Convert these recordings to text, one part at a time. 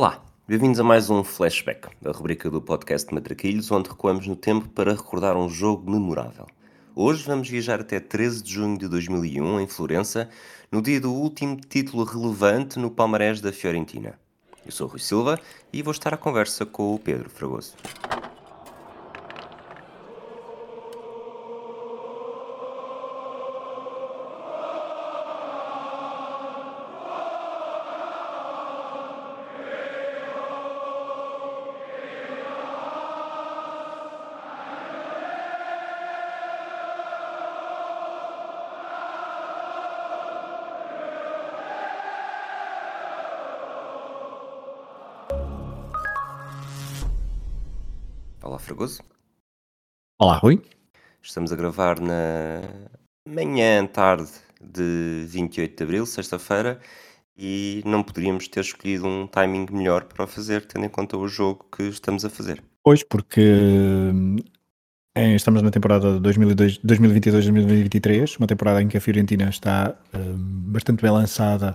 Olá, bem-vindos a mais um Flashback, a rubrica do podcast Matraquilhos, onde recuamos no tempo para recordar um jogo memorável. Hoje vamos viajar até 13 de junho de 2001, em Florença, no dia do último título relevante no palmarés da Fiorentina. Eu sou o Rui Silva e vou estar à conversa com o Pedro Fragoso. Olá, Rui. Estamos a gravar na manhã, tarde de 28 de abril, sexta-feira, e não poderíamos ter escolhido um timing melhor para o fazer, tendo em conta o jogo que estamos a fazer. Pois, porque em- estamos na temporada 2022-2023, uma temporada em que a Fiorentina está hum, bastante bem lançada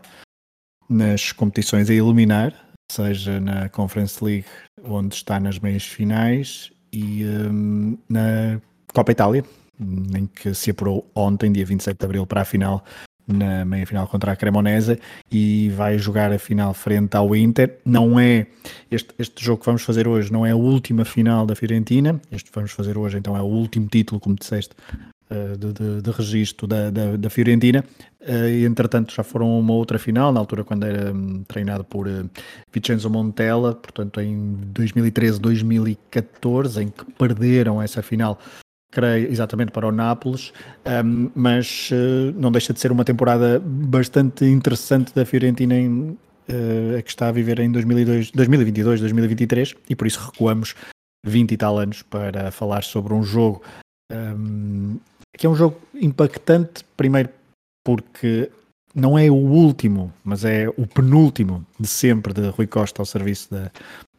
nas competições a eliminar, seja na Conference League, onde está nas meias finais, e hum, na Copa Itália, em que se apurou ontem, dia 27 de abril, para a final, na meia final contra a Cremonese, e vai jogar a final frente ao Inter. Não é este, este jogo que vamos fazer hoje, não é a última final da Fiorentina. Este que vamos fazer hoje, então, é o último título, como disseste, de, de, de registro da, da, da Fiorentina. Eh, e, entretanto, já foram uma outra final, na altura quando era hum, treinado por eh, Vincenzo Montella, portanto, em 2013-2014, em que perderam essa final creio, exatamente para o Nápoles, um, mas uh, não deixa de ser uma temporada bastante interessante da Fiorentina em, uh, a que está a viver em 2022-2023 e por isso recuamos 20 e tal anos para falar sobre um jogo um, que é um jogo impactante, primeiro porque não é o último, mas é o penúltimo de sempre de Rui Costa ao serviço da,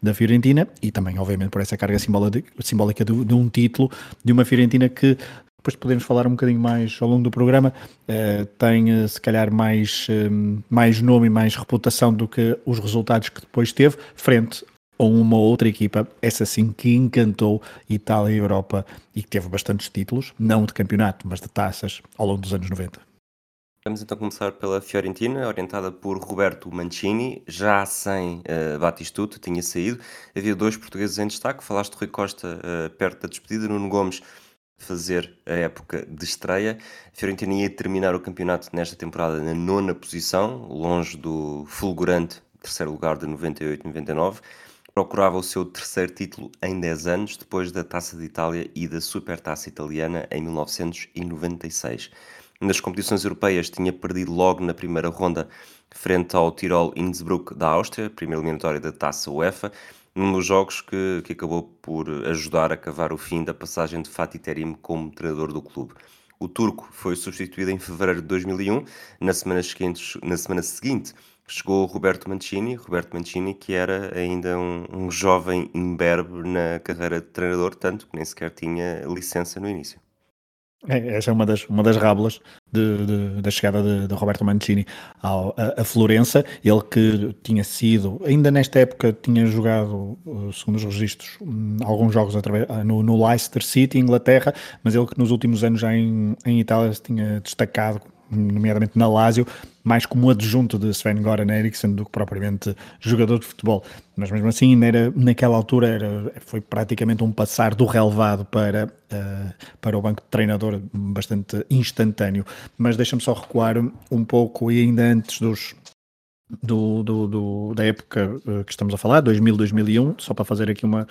da Fiorentina e também, obviamente, por essa carga simbólica, de, de, um título de uma Fiorentina que depois podemos falar um bocadinho mais ao longo do programa, uh, tem uh, se calhar mais, uh, mais nome e mais reputação do que os resultados que depois teve, frente a uma outra equipa, essa sim que encantou Itália e Europa e que teve bastantes títulos, não de campeonato, mas de taças ao longo dos anos 90. Vamos então começar pela Fiorentina, orientada por Roberto Mancini, já sem uh, Batistuto, tinha saído. Havia dois portugueses em destaque, falaste de Rui Costa uh, perto da despedida, Nuno Gomes fazer a época de estreia. A Fiorentina ia terminar o campeonato nesta temporada na nona posição, longe do fulgurante terceiro lugar de 98-99. Procurava o seu terceiro título em 10 anos, depois da Taça de Itália e da Supertaça Italiana em 1996 nas competições europeias tinha perdido logo na primeira ronda frente ao Tirol Innsbruck da Áustria, primeira eliminatória da Taça UEFA, num dos jogos que, que acabou por ajudar a cavar o fim da passagem de Fatih Terim como treinador do clube. O turco foi substituído em fevereiro de 2001, na semana seguinte, na semana seguinte chegou Roberto Mancini, Roberto Mancini que era ainda um, um jovem imberbe na carreira de treinador, tanto que nem sequer tinha licença no início. É, essa é uma das, uma das rábulas de, de, da chegada de, de, Roberto Mancini ao, a, a, Florença. Ele que tinha sido, ainda nesta época, tinha jogado, segundo os registros, alguns jogos através, no, no Leicester City, Inglaterra, mas ele que nos últimos anos já em, em Itália se tinha destacado nomeadamente na Lazio, mais como adjunto de Sven-Goran Eriksson do que propriamente jogador de futebol. Mas mesmo assim, era, naquela altura era, foi praticamente um passar do relevado para, uh, para o banco de treinador bastante instantâneo. Mas deixa-me só recuar um pouco e ainda antes dos, do, do, do, da época que estamos a falar, 2000-2001, só para fazer aqui uma,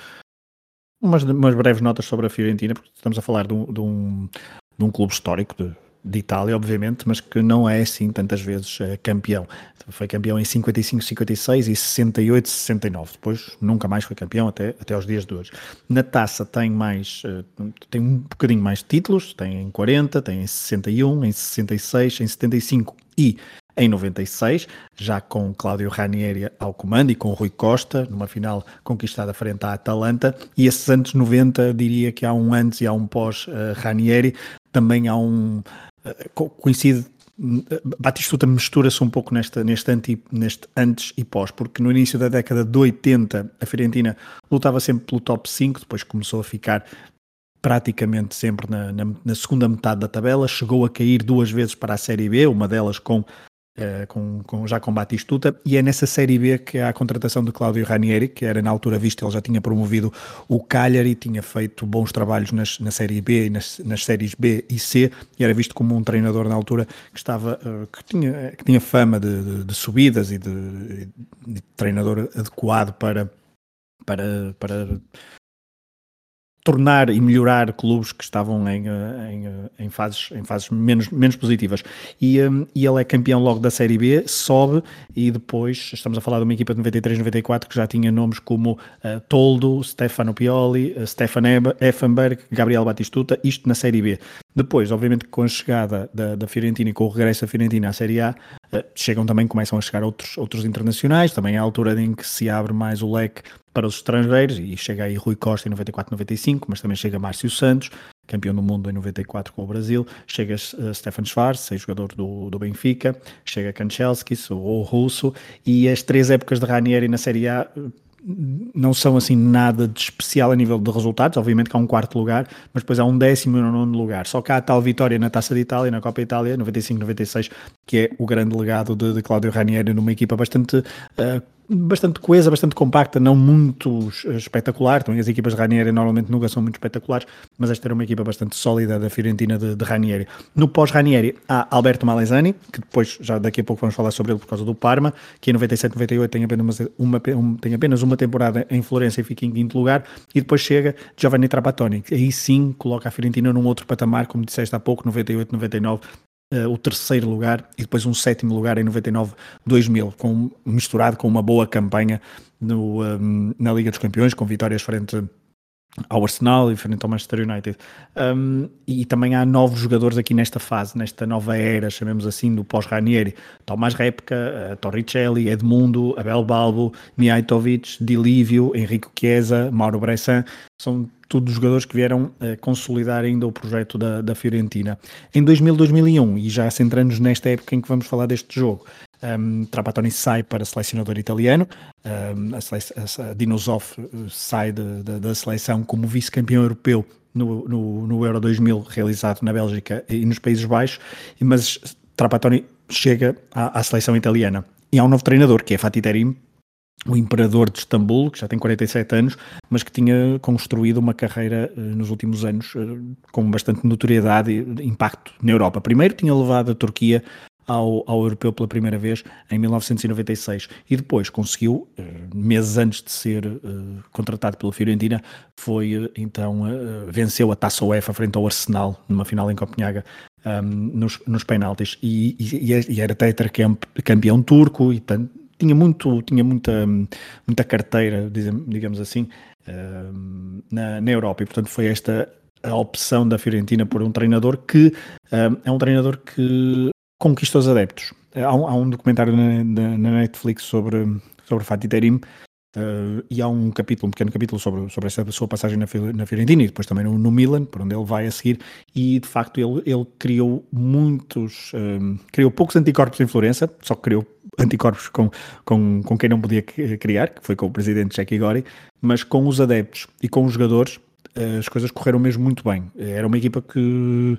umas, umas breves notas sobre a Fiorentina, porque estamos a falar de um, de um, de um clube histórico de de Itália, obviamente, mas que não é assim tantas vezes uh, campeão. Foi campeão em 55, 56 e 68, 69. Depois nunca mais foi campeão até, até aos dias de hoje. Na taça tem mais, uh, tem um bocadinho mais de títulos, tem em 40, tem em 61, em 66, em 75 e em 96, já com Cláudio Ranieri ao comando e com Rui Costa, numa final conquistada frente à Atalanta, e esses anos 90, diria que há um antes e há um pós uh, Ranieri, também há um, coincide Batistuta mistura-se um pouco nesta, neste, anti, neste antes e pós, porque no início da década de 80 a Fiorentina lutava sempre pelo top 5, depois começou a ficar praticamente sempre na, na, na, segunda metade da tabela, chegou a cair duas vezes para a Série B, uma delas com Uh, com, com, já com Batistuta, e é nessa Série B que há a contratação de Cláudio Ranieri, que era na altura visto, ele já tinha promovido o Cagliari, tinha feito bons trabalhos nas, na Série B e nas, nas séries B e C, e era visto como um treinador na altura que estava, uh, que, tinha, que tinha fama de, de, de subidas e de, de, treinador adequado para, para, para tornar e melhorar clubes que estavam em, eh, em, eh, em fases, em fases menos, menos positivas. E, um, e ele é campeão logo da Série B, sobe e depois estamos a falar de uma equipa de 93, 94 que já tinha nomes como uh, Toldo, Stefano Pioli, uh, Stefan Effenberg, Gabriel Batistuta, isto na Série B. Depois, obviamente, com a chegada da, da Fiorentina e com o regresso da Fiorentina à Série A, chegam também, começam a chegar outros, outros internacionais, também é a altura em que se abre mais o leque para os estrangeiros, e chega aí Rui Costa em 94-95, mas também chega Márcio Santos, campeão do mundo em 94 com o Brasil, chega uh, Stefan Schwarz, jogador do, do Benfica, chega Kanchelskis, o, o russo, e as três épocas de Ranieri na Série A eh, não são assim nada de especial a nível de resultados, obviamente que há um quarto lugar, mas depois há um décimo e um nono lugar. Só que há a tal vitória na Taça de Itália, na Copa Itália, 95-96, que é o grande legado de, de Cláudio Ranieri numa equipa bastante uh, bastante coesa, bastante compacta, não muito espetacular. Também as equipas de Ranieri normalmente nunca são muito espetaculares, mas esta era uma equipa bastante sólida da Fiorentina de, de Ranieri. No pós-Ranieri há Alberto Malesani, que depois, já daqui a pouco vamos falar sobre ele por causa do Parma, que em 97-98 tem apenas uma, uma, tem apenas uma temporada em Florença e fica em quinto lugar, e depois chega Giovanni Trapattoni, que aí sim coloca a Fiorentina num outro patamar, como disseste há pouco, 98-99, uh, o terceiro lugar e depois um sétimo lugar em 99-2000, com, misturado com uma boa campanha no, um, na Liga dos Campeões, com vitórias frente ao Arsenal e frente ao Manchester United. Um, e também há novos jogadores aqui nesta fase, nesta nova era, chamemos assim, do pós-Ranieri. Tomás Repka, uh, Torricelli, Edmundo, Abel Balbo, Mijatovic, Dilívio, Henrique Chiesa, Mauro Bressan, são todos jogadores que vieram uh, consolidar ainda o projeto da, da Fiorentina. Em 2000-2001, e já centrando-nos nesta época em que vamos falar deste jogo, um, Trapattoni sai para selecionador italiano, um, a, a, a Dinosov eh, sai de, de, da seleção como vice-campeão europeu no, no, no, Euro 2000 realizado na Bélgica e nos Países Baixos, mas Trapattoni chega à, à seleção italiana. E há um novo treinador, que é Fatih Terim, o imperador de Istambul, que já tem 47 anos, mas que tinha construído uma carreira uh, nos últimos anos uh, com bastante notoriedade e impacto na Europa. Primeiro tinha levado a Turquia ao, ao europeu pela primeira vez em 1996 e depois conseguiu, eh, meses antes de ser uh, contratado pela Fiorentina, foi uh, então uh, venceu a Taça UEFA frente ao Arsenal numa final em Copenhaga um, ehm, nos, nos penaltis. E, e, e era tetracampeão turco e tinha muito tinha muita muita carteira digamos assim ehm, na, na Europa. E portanto foi esta a opção da Fiorentina por um treinador que um, é um treinador que conquista os adeptos. Há um, há um documentário na, na, Netflix sobre, sobre Fatih Terim uh, e há um capítulo, um pequeno capítulo sobre, sobre essa sua passagem na, na Fiorentina e depois também no, no, Milan, por onde ele vai a seguir, e de facto ele, ele criou muitos, um, eh, criou poucos anticorpos em Florença, só que criou anticorpos com, com, com quem não podia criar, que foi com o presidente Jackie Gori, mas com os adeptos e com os jogadores eh, as coisas correram mesmo muito bem. Era uma equipa que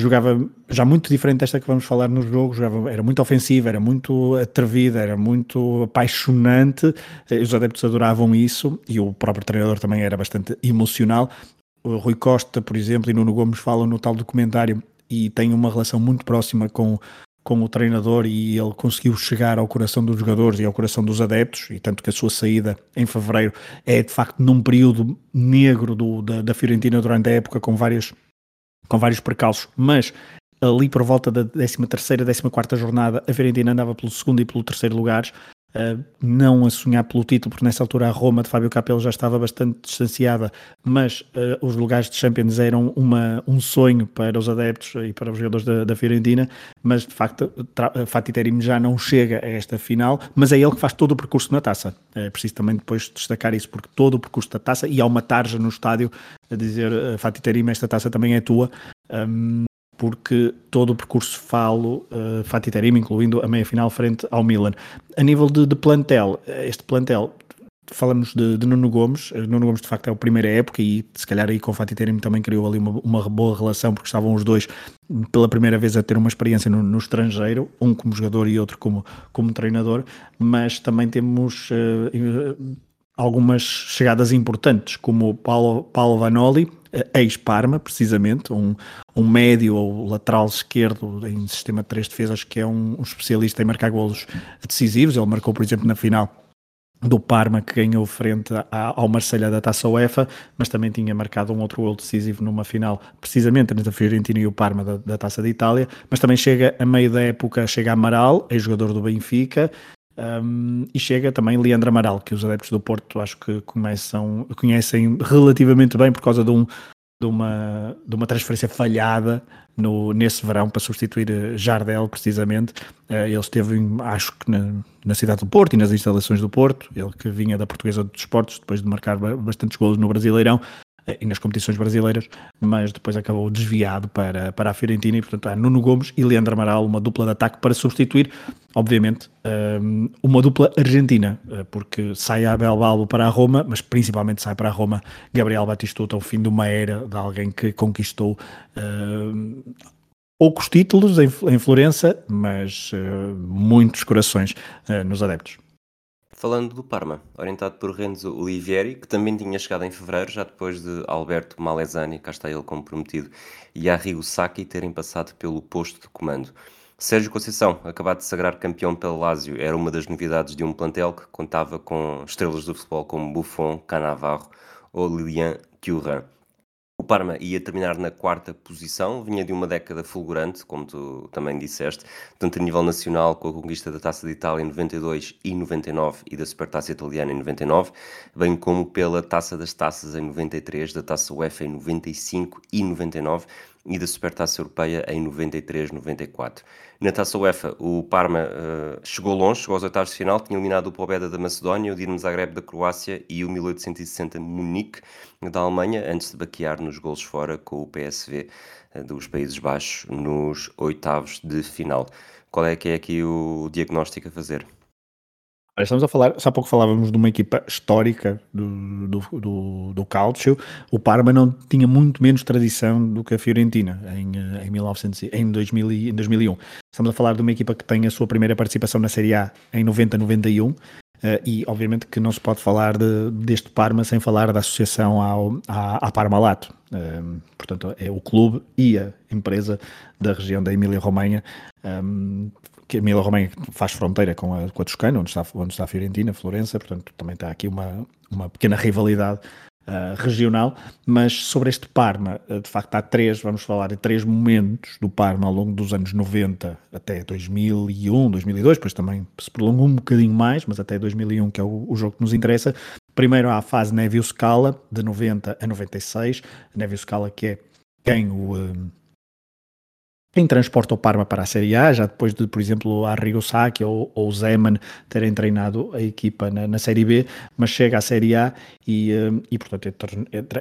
jogava já muito diferente desta que vamos falar no jogo, jogava, era muito ofensiva, era muito atrevida, era muito apaixonante, eh, os adeptos adoravam isso e o próprio treinador também era bastante emocional. O Rui Costa, por exemplo, e Nuno Gomes falam no tal documentário e tem uma relação muito próxima com, com o treinador e ele conseguiu chegar ao coração dos jogadores e ao coração dos adeptos, e tanto que a sua saída em fevereiro é de facto num período negro do, da, da Fiorentina durante a época, com várias com vários percalços, mas ali por volta da 13ª, 14ª jornada, a Fiorentina andava pelo segundo e pelo terceiro lugares, uh, não a sonhar pelo título, porque nessa altura a Roma de Fábio Capello já estava bastante distanciada, mas uh, os lugares de Champions eram uma, um sonho para os adeptos e para os jogadores da, da Fiorentina, mas de facto Fatih Terim já não chega a esta final, mas é ele que faz todo o percurso na taça. É preciso também depois destacar isso, porque todo o percurso da taça, e há uma tarja no estádio a dizer Fatih Terim, esta taça também é tua, um, porque todo o percurso falo uh, Fatih Terim, incluindo a meia-final frente ao Milan. A nível de, de plantel, este plantel falamos de, de, Nuno Gomes. Eh, Nuno Gomes, de facto, é a primeira época e se calhar aí com o Fatih Terim também criou ali uma, uma, boa relação, porque estavam os dois pela primeira vez a ter uma experiência no, no estrangeiro, um como jogador e outro como, como treinador, mas também temos uh, algumas chegadas importantes, como Paulo, Paulo Vanoli, ex-Parma, precisamente, um, um médio ou lateral esquerdo em sistema de três defesas, que é um, um especialista em marcar golos decisivos. Ele marcou, por exemplo, na final do Parma que ganhou frente ao Marselha da Taça UEFA, mas também tinha marcado um outro gol decisivo numa final, precisamente entre a Fiorentina e o Parma da, da Taça de Itália, mas também chega a meio da época, chega Amaral, ex-jogador do Benfica, um, e chega também Leandro Amaral, que os adeptos do Porto acho que começam, conhecem relativamente bem por causa de um, de uma, de uma transferência falhada no, nesse verão para substituir eh, Jardel, precisamente. Uh, ele esteve, acho que na, na, cidade do Porto e nas instalações do Porto, ele que vinha da Portuguesa dos Esportes, depois de marcar bastantes golos no Brasileirão, e nas competições brasileiras, mas depois acabou desviado para, para a Fiorentina e, portanto, há Nuno Gomes e Leandro Amaral, uma dupla de ataque para substituir, obviamente, ehm, uma dupla argentina, eh, porque sai Abel Balbo para a Roma, mas principalmente sai para a Roma Gabriel Batistuta, ao fim de uma era de alguém que conquistou poucos títulos em, em Florença, mas muitos corações nos adeptos. Falando do Parma, orientado por Renzo Olivieri, que também tinha chegado em fevereiro, já depois de Alberto Malesani, cá está ele como prometido, e Arrigo Sacchi terem passado pelo posto de comando. Sérgio Conceição, acabado de sagrar campeão pelo Lazio, era uma das novidades de um plantel que contava com estrelas do futebol como Buffon, Cannavaro ou Lilian Thuram. O Parma ia terminar na quarta posição, vinha de uma década fulgurante, como tu também disseste, tanto a nível nacional com a conquista da Taça de Itália em 92 e 99 e da Supertaça Italiana em 99, bem como pela Taça das Taças em 93, da Taça UEFA em 95 e 99 e da Supertaça Europeia em 93-94. Na Taça UEFA, o Parma uh, chegou longe, chegou aos oitavos de final, tinha eliminado o Pobeda da Macedónia, o Dinamo Zagreb da Croácia e o 1860 Munique da Alemanha, antes de baquear nos golos fora com o PSV uh, eh, dos Países Baixos nos oitavos de final. Qual é que é aqui o diagnóstico a fazer? Estamos a falar, há pouco falávamos de uma equipa histórica do, do, do, do Calcio. O Parma não tinha muito menos tradição do que a Fiorentina em, eh, em, 1900, em, 2000, em 2001. Estamos a falar de uma equipa que tem a sua primeira participação na Série A em 90-91 Uh, e obviamente que não se pode falar de, deste Parma sem falar da associação ao, à, à Parmalat. Uh, portanto, é o clube e a empresa da região da Emília-Romanha, um, que a Emília-Romanha faz fronteira com a, com a Toscana, onde está, onde está a Fiorentina, Florença, portanto também está aqui uma, uma pequena rivalidade uh, regional, mas sobre este Parma, uh, de facto há três, vamos falar de três momentos do Parma ao longo dos anos 90 até 2001, 2002, depois também se prolongou um bocadinho mais, mas até 2001 que é o, o jogo que nos interessa. Primeiro há a fase Nevio Scala, de 90 a 96, Nevio Scala que é quem o... Uh, quem transporta o Parma para a Série A, já depois de, por exemplo, Arrigo Sacchi ou, ou Zeman terem treinado a equipa na, na, Série B, mas chega à Série A e, eh, e, portanto,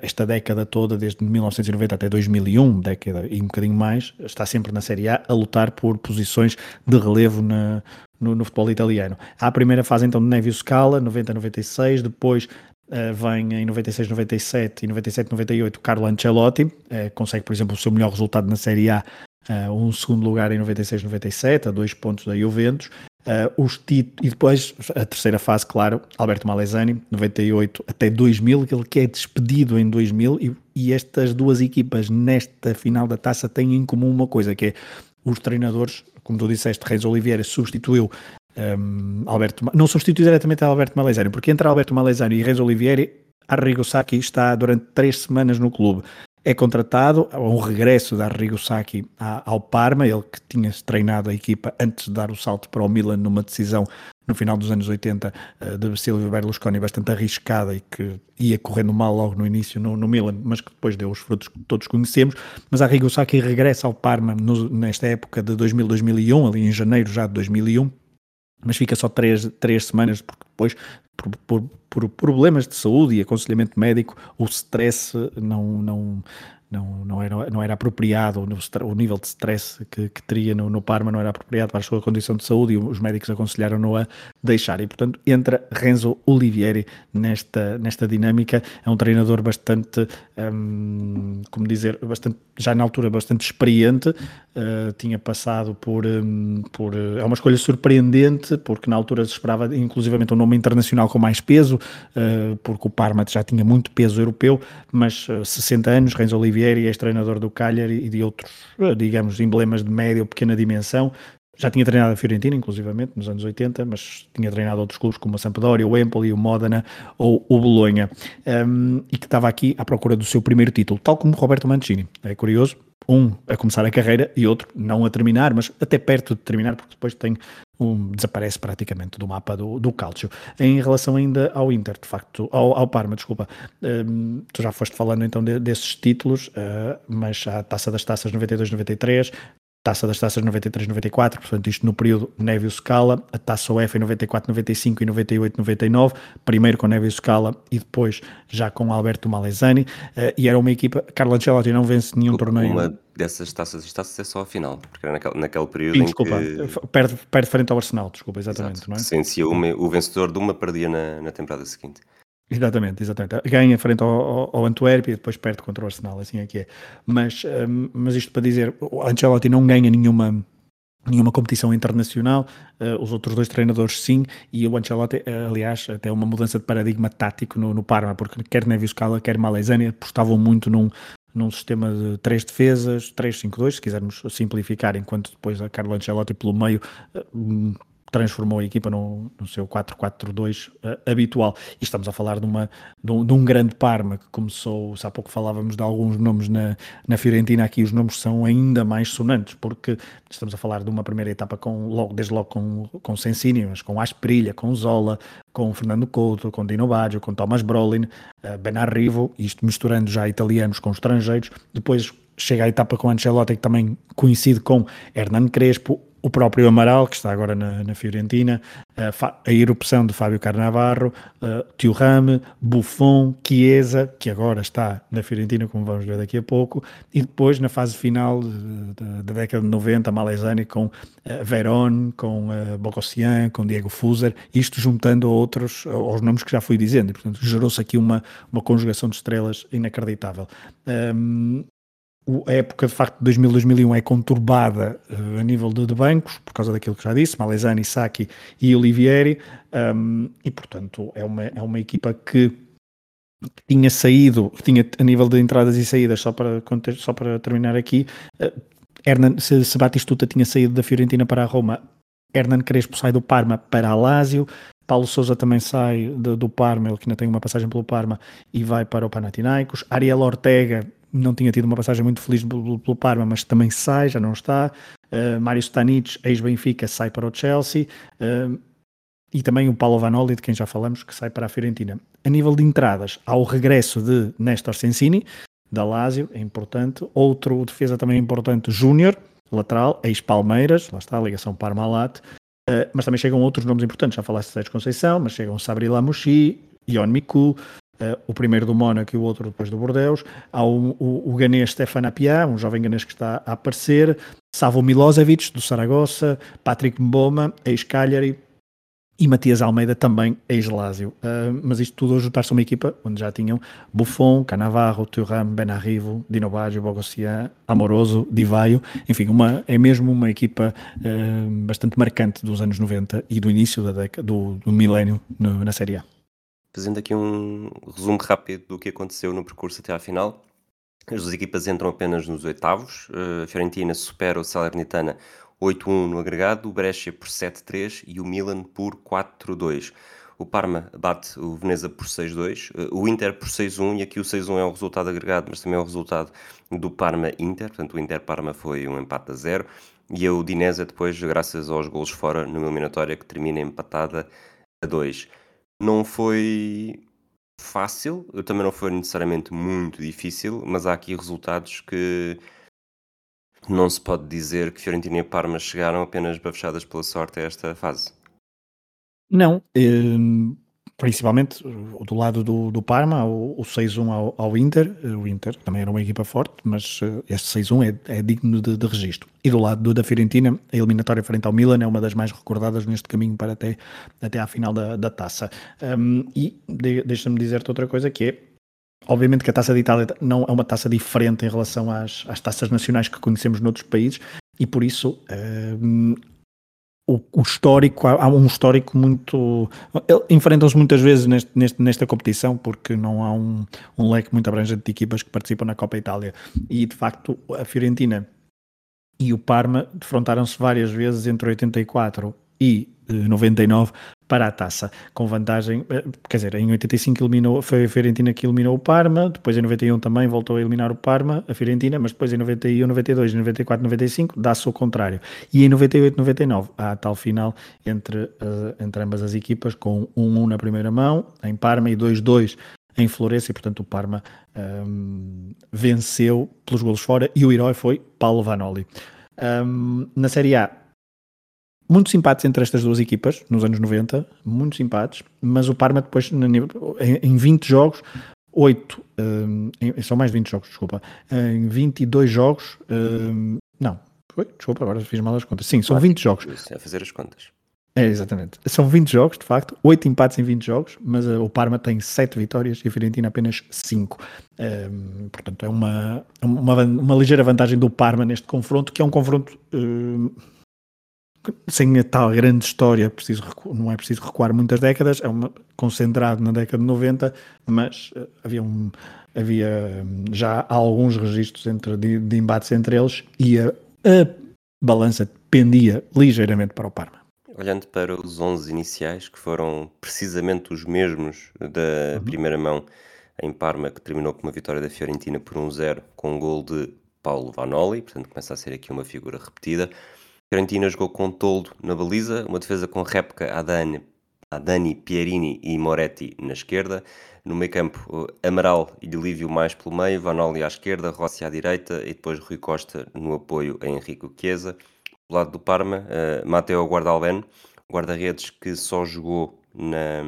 esta década toda, desde 1990 até 2001, década e um bocadinho mais, está sempre na Série A a lutar por posições de relevo na, no, no, futebol italiano. Há a primeira fase então de Nevio Scala, 90-96, depois Uh, vem em 96, 97 e 97, 98 Carlo Ancelotti, uh, consegue, por exemplo, o seu melhor resultado na Série A uh, um segundo lugar em 96, 97, a dois pontos da Juventus. Uh, os títulos, e depois a terceira fase, claro, Alberto Malesani, 98 até 2000, aquele que é despedido em 2000, e, e estas duas equipas nesta final da taça têm em comum uma coisa, que é os treinadores, como tu disseste, Reis Oliveira substituiu um, Alberto, não substituiu diretamente a Alberto Malesani, porque entre Alberto Malesani e Reis Oliveira, Arrigo Sacchi está durante três semanas no clube é contratado, um regresso da Arrigo Sacchi ao Parma, ele que tinha treinado a equipa antes de dar o salto para o Milan numa decisão no final dos anos 80 eh, de Silvio Berlusconi bastante arriscada e que ia correndo mal logo no início no, no Milan, mas que depois deu os frutos que todos conhecemos. Mas Arrigo Sacchi regressa ao Parma no, nesta época de 2000-2001, ali em janeiro já de 2001, mas fica só três, três semanas, porque depois por, por, por, problemas de saúde e aconselhamento médico, o stress não, não, não, não, era, não era apropriado, o nível de stress que, que teria no, no, Parma não era apropriado para a sua condição de saúde e os médicos aconselharam-no a deixar. E, portanto, entra Renzo Olivieri nesta, nesta dinâmica. É um treinador bastante, hum, como dizer, bastante, já na altura bastante experiente, uh, tinha passado por, um, por... É uma escolha surpreendente, porque na altura se esperava inclusivamente um nome internacional com mais peso, uh, porque o Parma já tinha muito peso europeu, mas uh, 60 anos, Renzo Olivieri Vieri, ex-treinador do Cagliari e de outros, eh, digamos, emblemas de média ou pequena dimensão. Já tinha treinado a Fiorentina, inclusivamente, nos anos 80, mas tinha treinado outros clubes como a Sampdoria, o Empoli, o Modena ou o Bolonha. Um, e que estava aqui à procura do seu primeiro título, tal como Roberto Mancini. É curioso, um a começar a carreira e outro não a terminar, mas até perto de terminar, porque depois tem um, desaparece praticamente do mapa do, do Calcio. Em relação ainda ao Inter, de facto, ao, ao Parma, desculpa, um, tu já foste falando então de, desses títulos, uh, mas a Taça das Taças 92-93, Taça das Taças 93-94, portanto isto no período Nevio Scala, a Taça UEFA em 94-95 e 98-99, primeiro com Nevio Scala e depois já com Alberto Malesani, uh, e era uma equipa, Carlo Ancelotti não vence nenhum torneio. Uma dessas taças, está a ser só a final, porque era naquele, naquele período Sim, em desculpa, que... perde, perde frente ao Arsenal, desculpa, exatamente, Exato, não é? se vencia uma, o vencedor de uma perdia na, na temporada seguinte. Exatamente, exatamente. Ganha frente ao, ao, ao Antuérpia e depois perde contra o Arsenal, assim é que é. Mas, um, mas isto para dizer, o Ancelotti não ganha nenhuma nenhuma competição internacional, uh, os outros dois treinadores sim, e o Ancelotti, uh, aliás, até uma mudança de paradigma tático no, no Parma, porque quer Nevio Scala, quer Malesani apostavam muito num, num sistema de três defesas, 3-5-2, se quisermos simplificar, enquanto depois a Carlo Ancelotti pelo meio uh, transformou a equipa no, no seu 4-4-2 uh, eh, habitual. E estamos a falar de, uma, de, um, de um grande Parma que começou, há pouco falávamos de alguns nomes na, na Fiorentina, aqui os nomes são ainda mais sonantes, porque estamos a falar de uma primeira etapa com, logo, desde logo com, com Sensini, mas com Asprilha, com Zola, com Fernando Couto, com Dino Baggio, com Thomas Brolin, uh, Ben Arrivo, isto misturando já italianos com estrangeiros, depois chega a etapa com Ancelotti, que também coincide com Hernan Crespo, o próprio Amaral, que está agora na, na Fiorentina, a, a, erupção de Fábio Carnavarro, uh, Thuram, Buffon, Chiesa, que agora está na Fiorentina, como vamos ver daqui a pouco, e depois na fase final da década de 90, Malesani com uh, Verón, com uh, Bogossian, com Diego Fuser, isto juntando a outros, aos nomes que já fui dizendo, e portanto gerou-se aqui uma, uma conjugação de estrelas inacreditável. Um, a época de facto de 2000-2001 é conturbada uh, a nível de, de, bancos, por causa daquilo que já disse, Malesani, Saki e Olivieri, um, e portanto é uma, é uma equipa que tinha saído, tinha a nível de entradas e saídas, só para, só para terminar aqui, uh, Hernan, se, se Batistuta tinha saído da Fiorentina para a Roma, Hernan Crespo sai do Parma para a Lazio, Paulo Souza também sai do, do Parma, ele que ainda tem uma passagem pelo Parma e vai para o Panathinaikos. Ariel Ortega não tinha tido uma passagem muito feliz pelo, Parma, mas também sai, já não está. Uh, Mário Stanic, ex-Benfica, sai para o Chelsea. Uh, e também o Paulo Vanoli, de quem já falamos, que sai para a Fiorentina. A nível de entradas, há o regresso de Néstor Sensini, da Lazio, é importante. Outro defesa também importante, Júnior, lateral, ex-Palmeiras, lá está a ligação Parmalat. Uh, mas também chegam outros nomes importantes, já falaste de Sérgio Conceição, mas chegam Sabri Lamouchi, Ion Miku, Uh, o primeiro do Mónaco e o outro depois do Bordeus. Há o, o, ganês Stefan Apia, um jovem ganês que está a aparecer. Savo Milosevic, do Saragossa. Patrick Mboma, ex-Cagliari. E Matias Almeida, também ex-Lásio. Uh, mas isto tudo a juntar-se a uma equipa onde já tinham Buffon, Canavarro, Thuram, Benarrivo, Dino Baggio, Bogossian, Amoroso, Divaio. Enfim, uma, é mesmo uma equipa uh, bastante marcante dos anos 90 e do início da década, do, do milénio na Série A. Fazendo aqui um resumo rápido do que aconteceu no percurso até à final. As duas equipas entram apenas nos oitavos. A Fiorentina supera o Salernitana 8-1 no agregado, o Brescia por 7-3 e o Milan por 4-2. O Parma bate o Veneza por 6-2, uh, o Inter por 6-1 e aqui o 6-1 é o resultado agregado, mas também é o resultado do Parma-Inter, portanto o Inter-Parma foi um empate a zero e a Udinese depois, graças aos golos fora numa eliminatória que termina empatada a 2. Não foi fácil, também não foi necessariamente muito difícil, mas há aqui resultados que não se pode dizer que Fiorentina e Parma chegaram apenas bafachadas pela sorte a esta fase. Não, hum, principalmente uh, do lado do, do Parma, o, o 6-1 ao, ao Inter. O Inter também era uma equipa forte, mas uh, este 6-1 é, é digno de, de registro. E do lado do, da Fiorentina, a eliminatória frente ao Milan é uma das mais recordadas neste caminho para até, até à final da, da taça. Um, e de, deixa-me dizer-te outra coisa que é Obviamente que a taça de Itália não é uma taça diferente em relação às, às taças nacionais que conhecemos noutros países e por isso um, o, o, histórico, há, um histórico muito. Enfrentam-se muitas vezes neste, neste, nesta competição porque não há um, um leque muito abrangente de equipas que participam na Copa Itália. E de facto, a Fiorentina e o Parma defrontaram-se várias vezes entre 84 e 99 para a taça, com vantagem, eh, quer dizer, em 85 eliminou, foi a Fiorentina que eliminou o Parma, depois em 91 também voltou a eliminar o Parma, a Fiorentina, mas depois em 91, 92, 94, 95 dá-se o contrário. E em 98, 99 há a tal final entre, uh, entre ambas as equipas, com 1-1 na primeira mão, em Parma, e 2-2 em Florença, e portanto o Parma um, ehm, venceu pelos golos fora, e o herói foi Paulo Vanoli. Um, ehm, na Série A, muitos empates entre estas duas equipas nos anos 90, muitos empates, mas o Parma depois em 20 jogos, 8, um, são mais de 20 jogos, desculpa, em 22 jogos, um, não, foi, desculpa, agora fiz mal as contas, sim, são 20 jogos. Isso é fazer as contas. É, exatamente. São 20 jogos, de facto, 8 empates em 20 jogos, mas uh, o Parma tem 7 vitórias e a Fiorentina apenas 5. Um, portanto, é uma, uma, uma, ligeira vantagem do Parma neste confronto, que é um confronto uh, sem a tal grande história, preciso, não é preciso recuar muitas décadas, é uma, concentrado na década de 90, mas uh, havia, um, havia já alguns registros entre, de, de, embates entre eles e a, a balança pendia ligeiramente para o Parma. Olhando para os 11 iniciais, que foram precisamente os mesmos da uhum. primeira mão em Parma, que terminou com uma vitória da Fiorentina por 1-0, com um gol de Paulo Vanoli, portanto começa a ser aqui uma figura repetida. Fiorentina jogou com Toldo na baliza, uma defesa com réplica Adani, Adani, Pierini e Moretti na esquerda. No meio campo, Amaral e Delívio mais pelo meio, Vanoli à esquerda, Rossi à direita e depois Rui Costa no apoio a Henrique Chiesa. Do lado do Parma, uh, Matteo Guardalben, guarda-redes que só jogou na,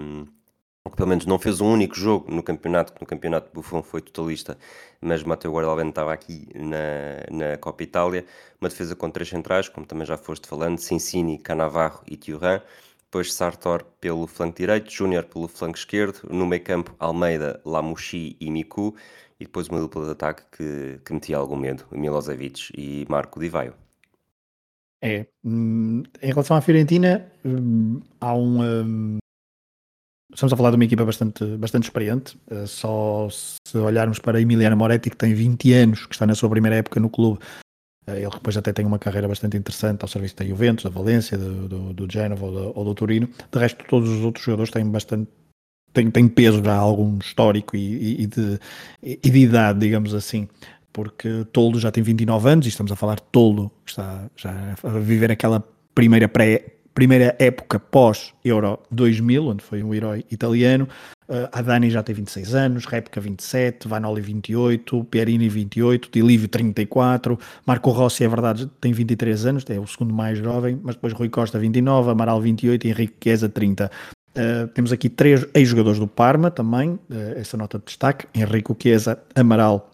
que pelo menos não fez um único jogo no campeonato, que no campeonato Buffon foi totalista, mas Matteo Guardalben estava aqui na, na Copa Itália, uma defesa com três centrais, como também já foste falando, Cincini, Canavarro e Thuram, depois Sartor pelo flanco direito, Júnior pelo flanco esquerdo, no meio campo Almeida, Lamouchi e Miku, e depois uma dupla de ataque que, que metia algum medo, Milosevic e Marco Di Vaio. É, hum, em relação à Fiorentina, hum, há um, hum, Estamos a falar de uma equipa bastante, bastante experiente. Uh, só se olharmos para Emiliano Moretti, que tem 20 anos, que está na sua primeira época no clube, uh, ele depois até tem uma carreira bastante interessante ao serviço da Juventus, da Valência, do, do, do Genova ou do, ou do Turino. De resto, todos os outros jogadores têm bastante tem, tem peso já algum histórico e, e, de, e de idade, digamos assim porque Toldo já tem 29 anos e estamos a falar de Toldo, que está já a viver aquela primeira pré, primeira época pós-Euro 2000, onde foi um herói italiano. Uh, Adani já tem 26 anos, Repka 27, Vanoli 28, Pierini 28, Dilívio 34, Marco Rossi, é verdade, tem 23 anos, é o segundo mais jovem, mas depois Rui Costa 29, Amaral 28 e Henrique Chiesa 30. Uh, temos aqui três ex-jogadores do Parma também, uh, essa nota de destaque, Henrique Chiesa, Amaral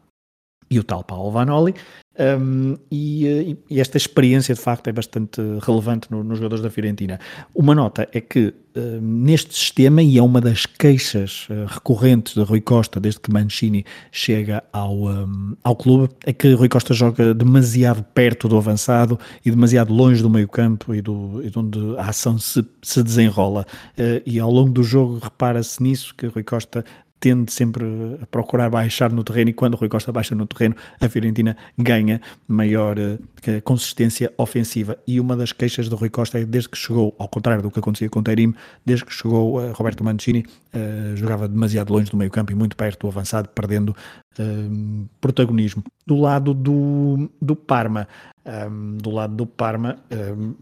e o tal Paulo Vanoli. Um, e, e, esta experiência de facto é bastante relevante no, nos jogadores da Fiorentina. Uma nota é que uh, neste sistema, e é uma das queixas uh, recorrentes de Rui Costa desde que Mancini chega ao, um, ao clube, é que Rui Costa joga demasiado perto do avançado e demasiado longe do meio campo e, do, e de onde a ação se, se desenrola. Uh, e ao longo do jogo repara-se nisso que Rui Costa tende sempre a procurar baixar no terreno e quando o Rui Costa baixa no terreno, a Fiorentina ganha maior uh, consistência ofensiva. E uma das queixas do Rui Costa é desde que chegou, ao contrário do que acontecia com o Terim, desde que chegou uh, Roberto Mancini, uh, jogava demasiado longe do meio campo e muito perto do avançado, perdendo protagonismo. Do lado do, do Parma, um, do lado do Parma, um,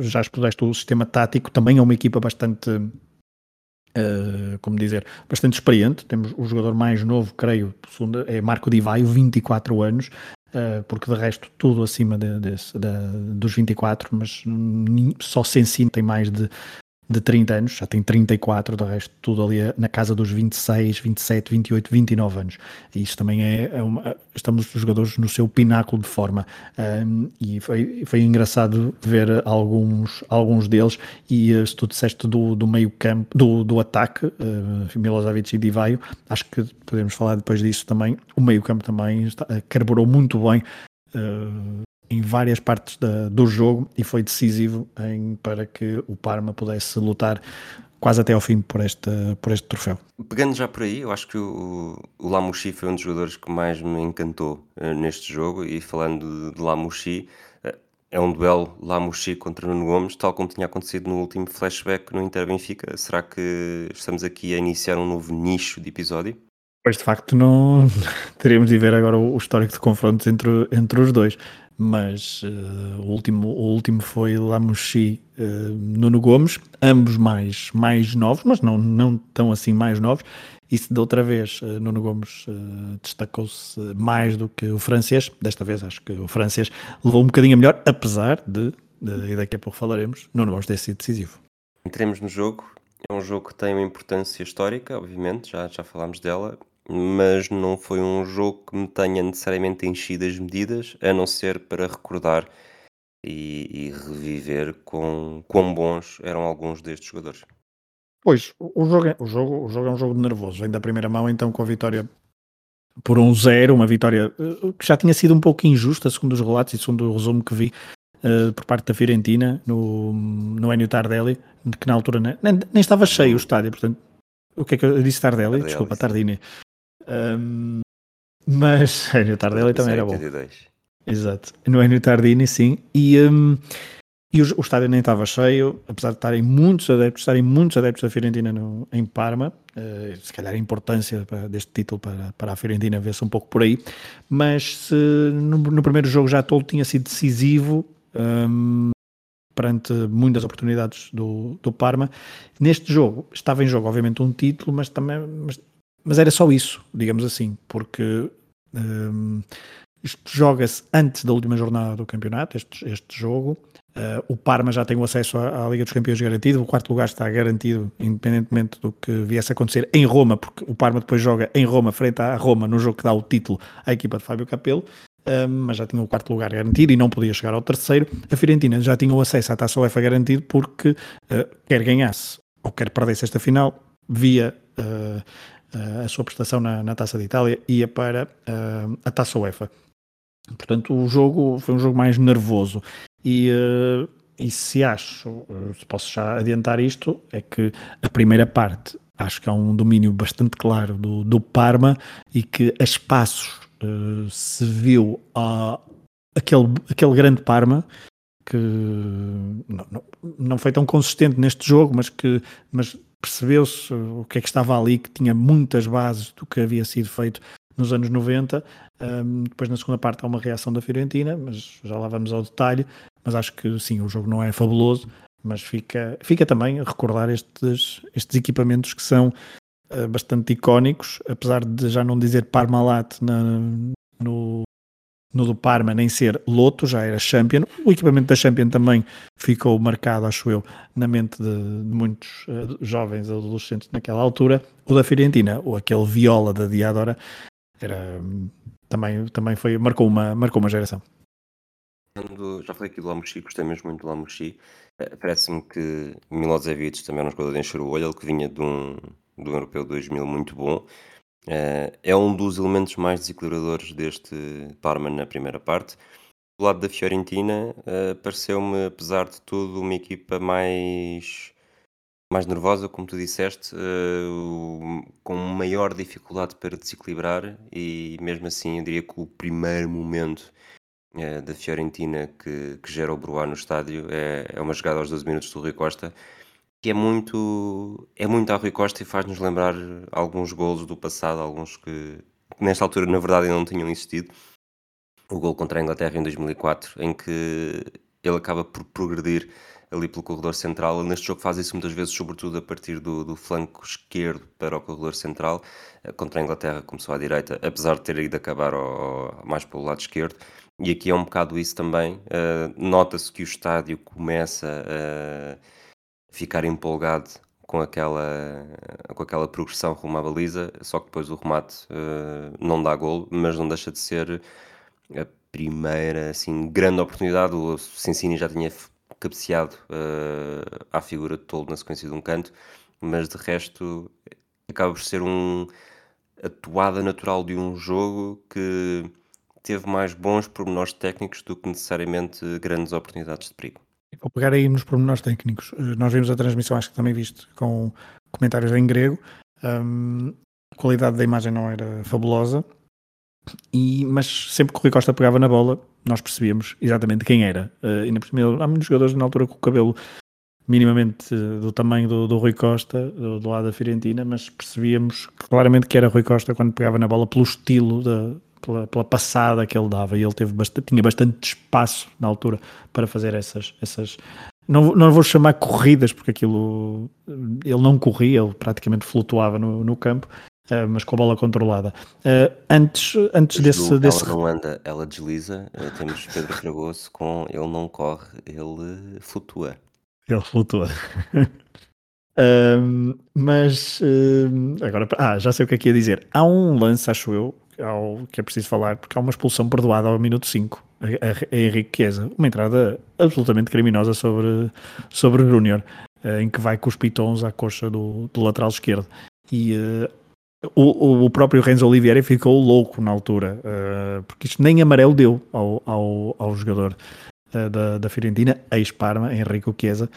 já expuseste o sistema tático, também é uma equipa bastante Uh, como dizer, bastante experiente. Temos o jogador mais novo, creio, é Marco Di Vaio, 24 anos, uh, porque de resto tudo acima de, de, dos 24, mas só Sensino tem mais de de 30 anos, já tem 34, do resto tudo ali na casa dos 26, 27, 28, 29 anos. E isto também é, é uma, estamos os jogadores no seu pináculo de forma. Um, e foi, foi engraçado ver alguns, alguns deles. E uh, se tu disseste do, do meio campo, do, do ataque, uh, Milosevic e Divaio, acho que podemos falar depois disso também, o meio campo também está, carburou muito bem. Uh, em várias partes da, do jogo e foi decisivo em, para que o Parma pudesse lutar quase até ao fim por este, por este troféu. Pegando já por aí, eu acho que o, o Lamouchi foi um dos jogadores que mais me encantou uh, neste jogo e falando de, de Lamouchi, uh, é um duelo Lamouchi contra Nuno Gomes, tal como tinha acontecido no último flashback no Inter Benfica. Será que estamos aqui a iniciar um novo nicho de episódio? Pois de facto não teríamos de ver agora o, histórico de confrontos entre, entre os dois mas uh, o, último, o último foi Lamouchi uh, Nuno Gomes, ambos mais, mais novos, mas não, não tão assim mais novos, e se da outra vez uh, Nuno Gomes destacou-se mais do que o francês, desta vez acho que o francês levou um bocadinho melhor, apesar de, de, e daqui a pouco falaremos, Nuno Gomes ter sido decisivo. Entremos no jogo, é um jogo que tem uma importância histórica, obviamente, já, já falámos dela, mas não foi um jogo que me tenha necessariamente enchido as medidas, a não ser para recordar e, e reviver com quão bons eram alguns destes jogadores. Pois, o jogo, é, o, jogo, o jogo é um jogo nervoso, vem da primeira mão então com a vitória por um zero, uma vitória eh, que já tinha sido um pouco injusta, segundo os relatos e segundo o resumo que vi uh, por parte da Fiorentina no, no Enio Tardelli, que na altura nem, nem, estava cheio o estádio, portanto, o que é que eu disse Tardelli? Tardelli Desculpa, Tardini. Um, mas o Tardelli também era bom. Exato. No Enio Tardini, sim. E, um, e o, o, estádio nem estava cheio, apesar de estarem muitos adeptos, estarem muitos adeptos da Fiorentina no, em Parma. Uh, se calhar a importância para, deste título para, para a Fiorentina vê-se um pouco por aí. Mas se, no, no, primeiro jogo já todo tinha sido decisivo. Um, perante muitas oportunidades do, do Parma. Neste jogo estava em jogo, obviamente, um título, mas também mas mas era só isso, digamos assim, porque um, joga-se antes da última jornada do campeonato, este, este jogo. Uh, o Parma já tem o acesso à, à, Liga dos Campeões garantido, o quarto lugar está garantido, independentemente do que viesse a acontecer em Roma, porque o Parma depois joga em Roma, frente à Roma, no jogo que dá o título à equipa de Fábio Capello. Uh, mas já tinha o quarto lugar garantido e não podia chegar ao terceiro. A Fiorentina já tinha o acesso à Taça UEFA garantido porque uh, quer ganhasse ou quer perdesse esta final, via uh, a sua prestação na, na Taça de Itália ia para uh, a Taça UEFA. Portanto, o jogo foi um jogo mais nervoso. E, uh, e se acho, se posso já adiantar isto, é que a primeira parte acho que há um domínio bastante claro do, do Parma e que a espaços uh, se viu a, aquele, aquele grande Parma que não, não, não, foi tão consistente neste jogo, mas que mas percebeu-se o que é que estava ali, que tinha muitas bases do que havia sido feito nos anos 90. Um, depois, na segunda parte, há uma reação da Fiorentina, mas já lá vamos ao detalhe. Mas acho que sim, o jogo não é fabuloso, mas fica, fica também a recordar estes, estes equipamentos que são uh, bastante icónicos, apesar de já não dizer Parmalat na, no, no do Parma nem ser Loto, já era Champion. O equipamento da Champion também ficou marcado, acho eu, na mente de, muitos uh, jovens adolescentes naquela altura. O da Fiorentina, ou aquele Viola da Diadora, era, também, também foi, marcou, uma, marcou uma geração. Já falei aqui do Lamouchi, gostei mesmo muito do Lamouchi. Eh, parece-me que Milosevic também era um jogador de encher o olho, ele que vinha de um, de um Europeu 2000 muito bom. Eh, é um dos elementos mais desequilibradores deste Parma na primeira parte. Do lado da Fiorentina, uh, pareceu-me, apesar de tudo, uma equipa mais, mais nervosa, como tu disseste, uh, com maior dificuldade para desequilibrar, e mesmo assim eu diria que o primeiro momento da Fiorentina que, que gera o Bruá no estádio é, é uma jogada aos 12 minutos do Rui Costa que é muito, é muito a Rui Costa e faz-nos lembrar alguns golos do passado, alguns que, que nesta altura na verdade não tinham existido. O gol contra a Inglaterra em 2004, em que ele acaba por progredir ali pelo corredor central. Neste jogo faz isso muitas vezes, sobretudo a partir do, do flanco esquerdo para o corredor central. Eh, contra a Inglaterra começou à direita, apesar de ter ido acabar ao, ao, mais pelo lado esquerdo. E aqui é um bocado isso também. Uh, Nota-se que o estádio começa a. Uh, ficar empolgado com aquela, com aquela progressão rumo à baliza, só que depois o remate uh, não dá gol, mas não deixa de ser a primeira assim, grande oportunidade. O Sensini já tinha cabeceado uh, à figura de tolo na sequência de um canto, mas de resto acaba por ser um atuada natural de um jogo que teve mais bons pormenores técnicos do que necessariamente grandes oportunidades de perigo. Vou pegar aí nos pormenores técnicos. Eh, nós vimos a transmissão, acho que também viste, com comentários em grego. Um, a qualidade da imagem não era fabulosa, e, mas sempre que o Rui Costa pegava na bola, nós percebíamos exatamente quem era. Uh, e na há muitos jogadores na altura com o cabelo minimamente uh, do tamanho do, do Rui Costa, do, do, lado da Fiorentina, mas percebíamos claramente que era Rui Costa quando pegava na bola pelo estilo da, pela, pela, passada que ele dava e ele teve bastante, tinha bastante espaço na altura para fazer essas, essas não, não vou chamar corridas porque aquilo ele não corria, ele praticamente flutuava no, no campo, uh, mas com a bola controlada. Uh, antes antes desse, ela desse. não anda, ela desliza. Uh, temos Pedro Fragoso com ele não corre, ele flutua. Ele flutua. mas agora, ah, já sei o que é que ia dizer. Há um lance, acho eu, ao, que é preciso falar, porque há uma expulsão perdoada ao minuto 5 a, a, Henrique Chiesa, uma entrada absolutamente criminosa sobre, sobre Júnior, uh, em que vai com os pitons à coxa do, do lateral esquerdo. E uh, o, o próprio Renzo Oliveira ficou louco na altura, uh, porque isto nem amarelo deu ao, ao, ao jogador da, da Fiorentina, ex-Parma, Henrique Chiesa,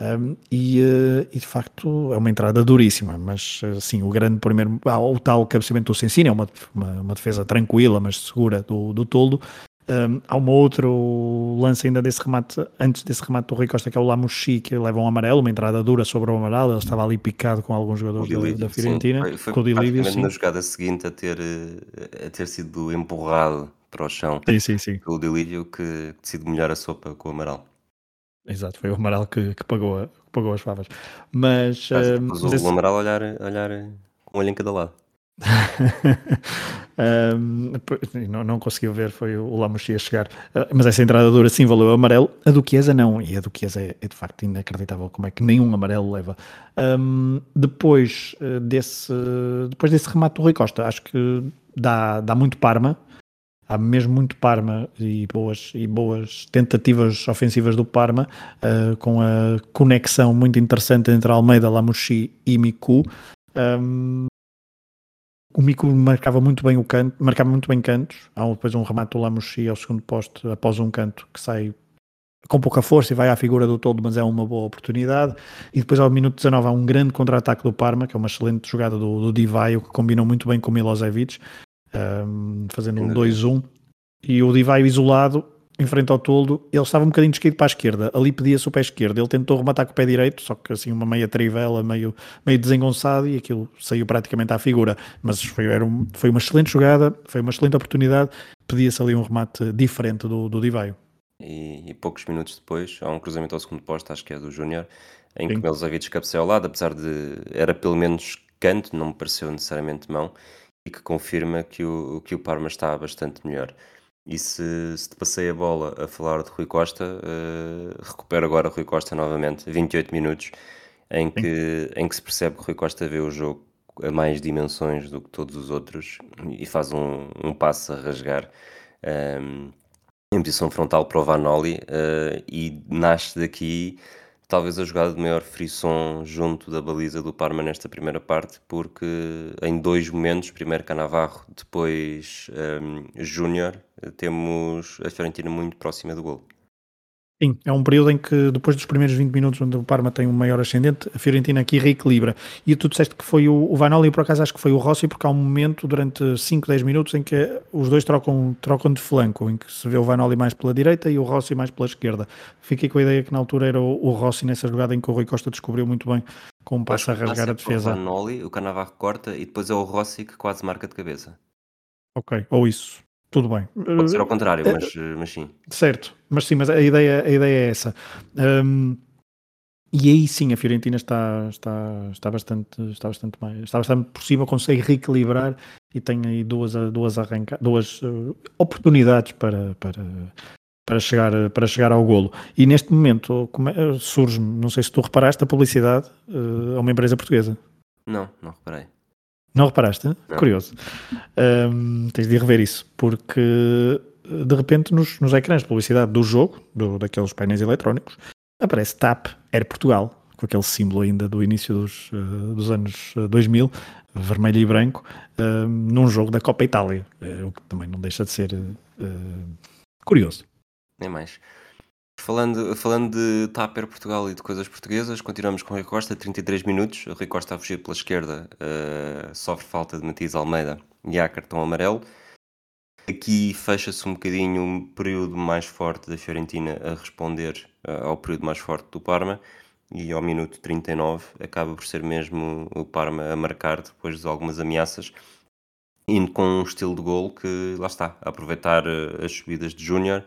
um, e, uh, e, de facto é uma entrada duríssima, mas sim, o grande primeiro, ah, o tal cabeceamento do Sensini é uma, uma, uma, defesa tranquila, mas segura do, do Toldo. Um, há um outro lance ainda desse remate, antes desse remate do Rui Costa, que é o Lamuchi, que leva um amarelo, uma entrada dura sobre o amarelo. Ele estava ali picado com alguns jogadores da, da, Fiorentina. Sim, foi, foi Dilívio, sim. na jogada seguinte a ter, eh, a ter sido empurrado para o chão sim, sim, sim. o Dilívio que decide molhar a sopa com o amarelo. Exato, foi o Amaral que, que pagou, a, que pagou as favas. Mas, uh, mas o, esse... o Amaral olhar, olhar um olho em cada lado. um, não, não conseguiu ver, foi o Lamuxi a chegar. Uh, mas essa entrada dura sim valeu o amarelo. A do Chiesa não, e a do Chiesa é, é de facto inacreditável como é que nenhum amarelo leva. Um, depois, uh, desse, depois desse remate do Rui Costa, acho que dá, dá muito Parma há mesmo muito Parma e boas, e boas tentativas ofensivas do Parma, uh, com a conexão muito interessante entre Almeida, Lamushi e Miku. Um, o Miku marcava muito bem o canto, marcava muito bem cantos. Há depois um remate do Lamushi ao segundo posto após um canto que sai com pouca força e vai à figura do todo, mas é uma boa oportunidade. E depois ao minuto 19 há um grande contra-ataque do Parma, que é uma excelente jogada do, do Divaio, que combinou muito bem com o Milosevic um, fazendo um 2-1, e o Divaio isolado, em frente ao toldo, ele estava um bocadinho descaído para a esquerda, ali pedia-se o pé esquerdo, ele tentou rematar com o pé direito, só que assim uma meia trivela, meio, meio desengonçado, e aquilo saiu praticamente à figura, mas foi, era um, foi uma excelente jogada, foi uma excelente oportunidade, pedia-se ali um remate diferente do, do Divaio. E, e, poucos minutos depois, há um cruzamento ao segundo posto, acho que é do Júnior, em Sim. que Melzavic cabeceia ao lado, apesar de era pelo menos canto, não me pareceu necessariamente mão, e que confirma que o, que o Parma está bastante melhor. E se, se te passei a bola a falar de Rui Costa, uh, recupero agora Rui Costa novamente, 28 minutos, em que, em que se percebe que Rui Costa vê o jogo a mais dimensões do que todos os outros e faz um, um passo a rasgar um, ehm, em posição frontal para o Vanoli uh, e nasce daqui talvez a jogada de maior frisson junto da baliza do Parma nesta primeira parte, porque em dois momentos, primeiro Canavarro, depois um, Júnior, temos a Fiorentina muito próxima do gol. Sim, é um período em que depois dos primeiros 20 minutos onde o Parma tem um maior ascendente, a Fiorentina aqui reequilibra. E tu disseste que foi o, o Vanoli, por acaso acho que foi o Rossi, porque há um momento durante 5, 10 minutos em que os dois trocam, trocam de flanco, em que se vê o Vanoli mais pela direita e o Rossi mais pela esquerda. Fiquei com a ideia que na altura era o, o Rossi nessa jogada em que o Rui Costa descobriu muito bem como passa a rasgar a defesa. O Vanoli, o Canavarro corta e depois é o Rossi que quase marca de cabeça. Ok, ou isso. Tudo bem. Pode ser ao contrário, mas, uh, mas sim. Certo, mas sim, mas a ideia, a ideia é essa. Um, e aí sim a Fiorentina está, está, está, bastante, está bastante mais, está bastante por cima, consegue reequilibrar e tem aí duas, duas, arranca, duas oportunidades para, para, para chegar, para chegar ao golo. E neste momento surge, não sei se tu reparaste, a publicidade a uma empresa portuguesa. Não, não reparei. Não reparaste? Não. Curioso. Um, tens de ir rever isso, porque de repente nos, nos ecrãs de publicidade do jogo, do, daqueles painéis eletrónicos, aparece TAP Air Portugal, com aquele símbolo ainda do início dos, uh, dos anos 2000, vermelho e branco, uh, num jogo da Copa Itália, uh, o que também não deixa de ser curioso. Nem mais. Falando, falando de Taper Portugal e de coisas portuguesas, continuamos com o Rui Costa, 33 minutos. O Rui Costa a fugir pela esquerda uh, sofre falta de Matias Almeida e há cartão amarelo. Aqui fecha-se um bocadinho um período mais forte da Fiorentina a responder uh, ao período mais forte do Parma e ao minuto 39 acaba por ser mesmo o Parma a marcar depois de algumas ameaças indo com um estilo de gol que lá está, aproveitar uh, as subidas de Júnior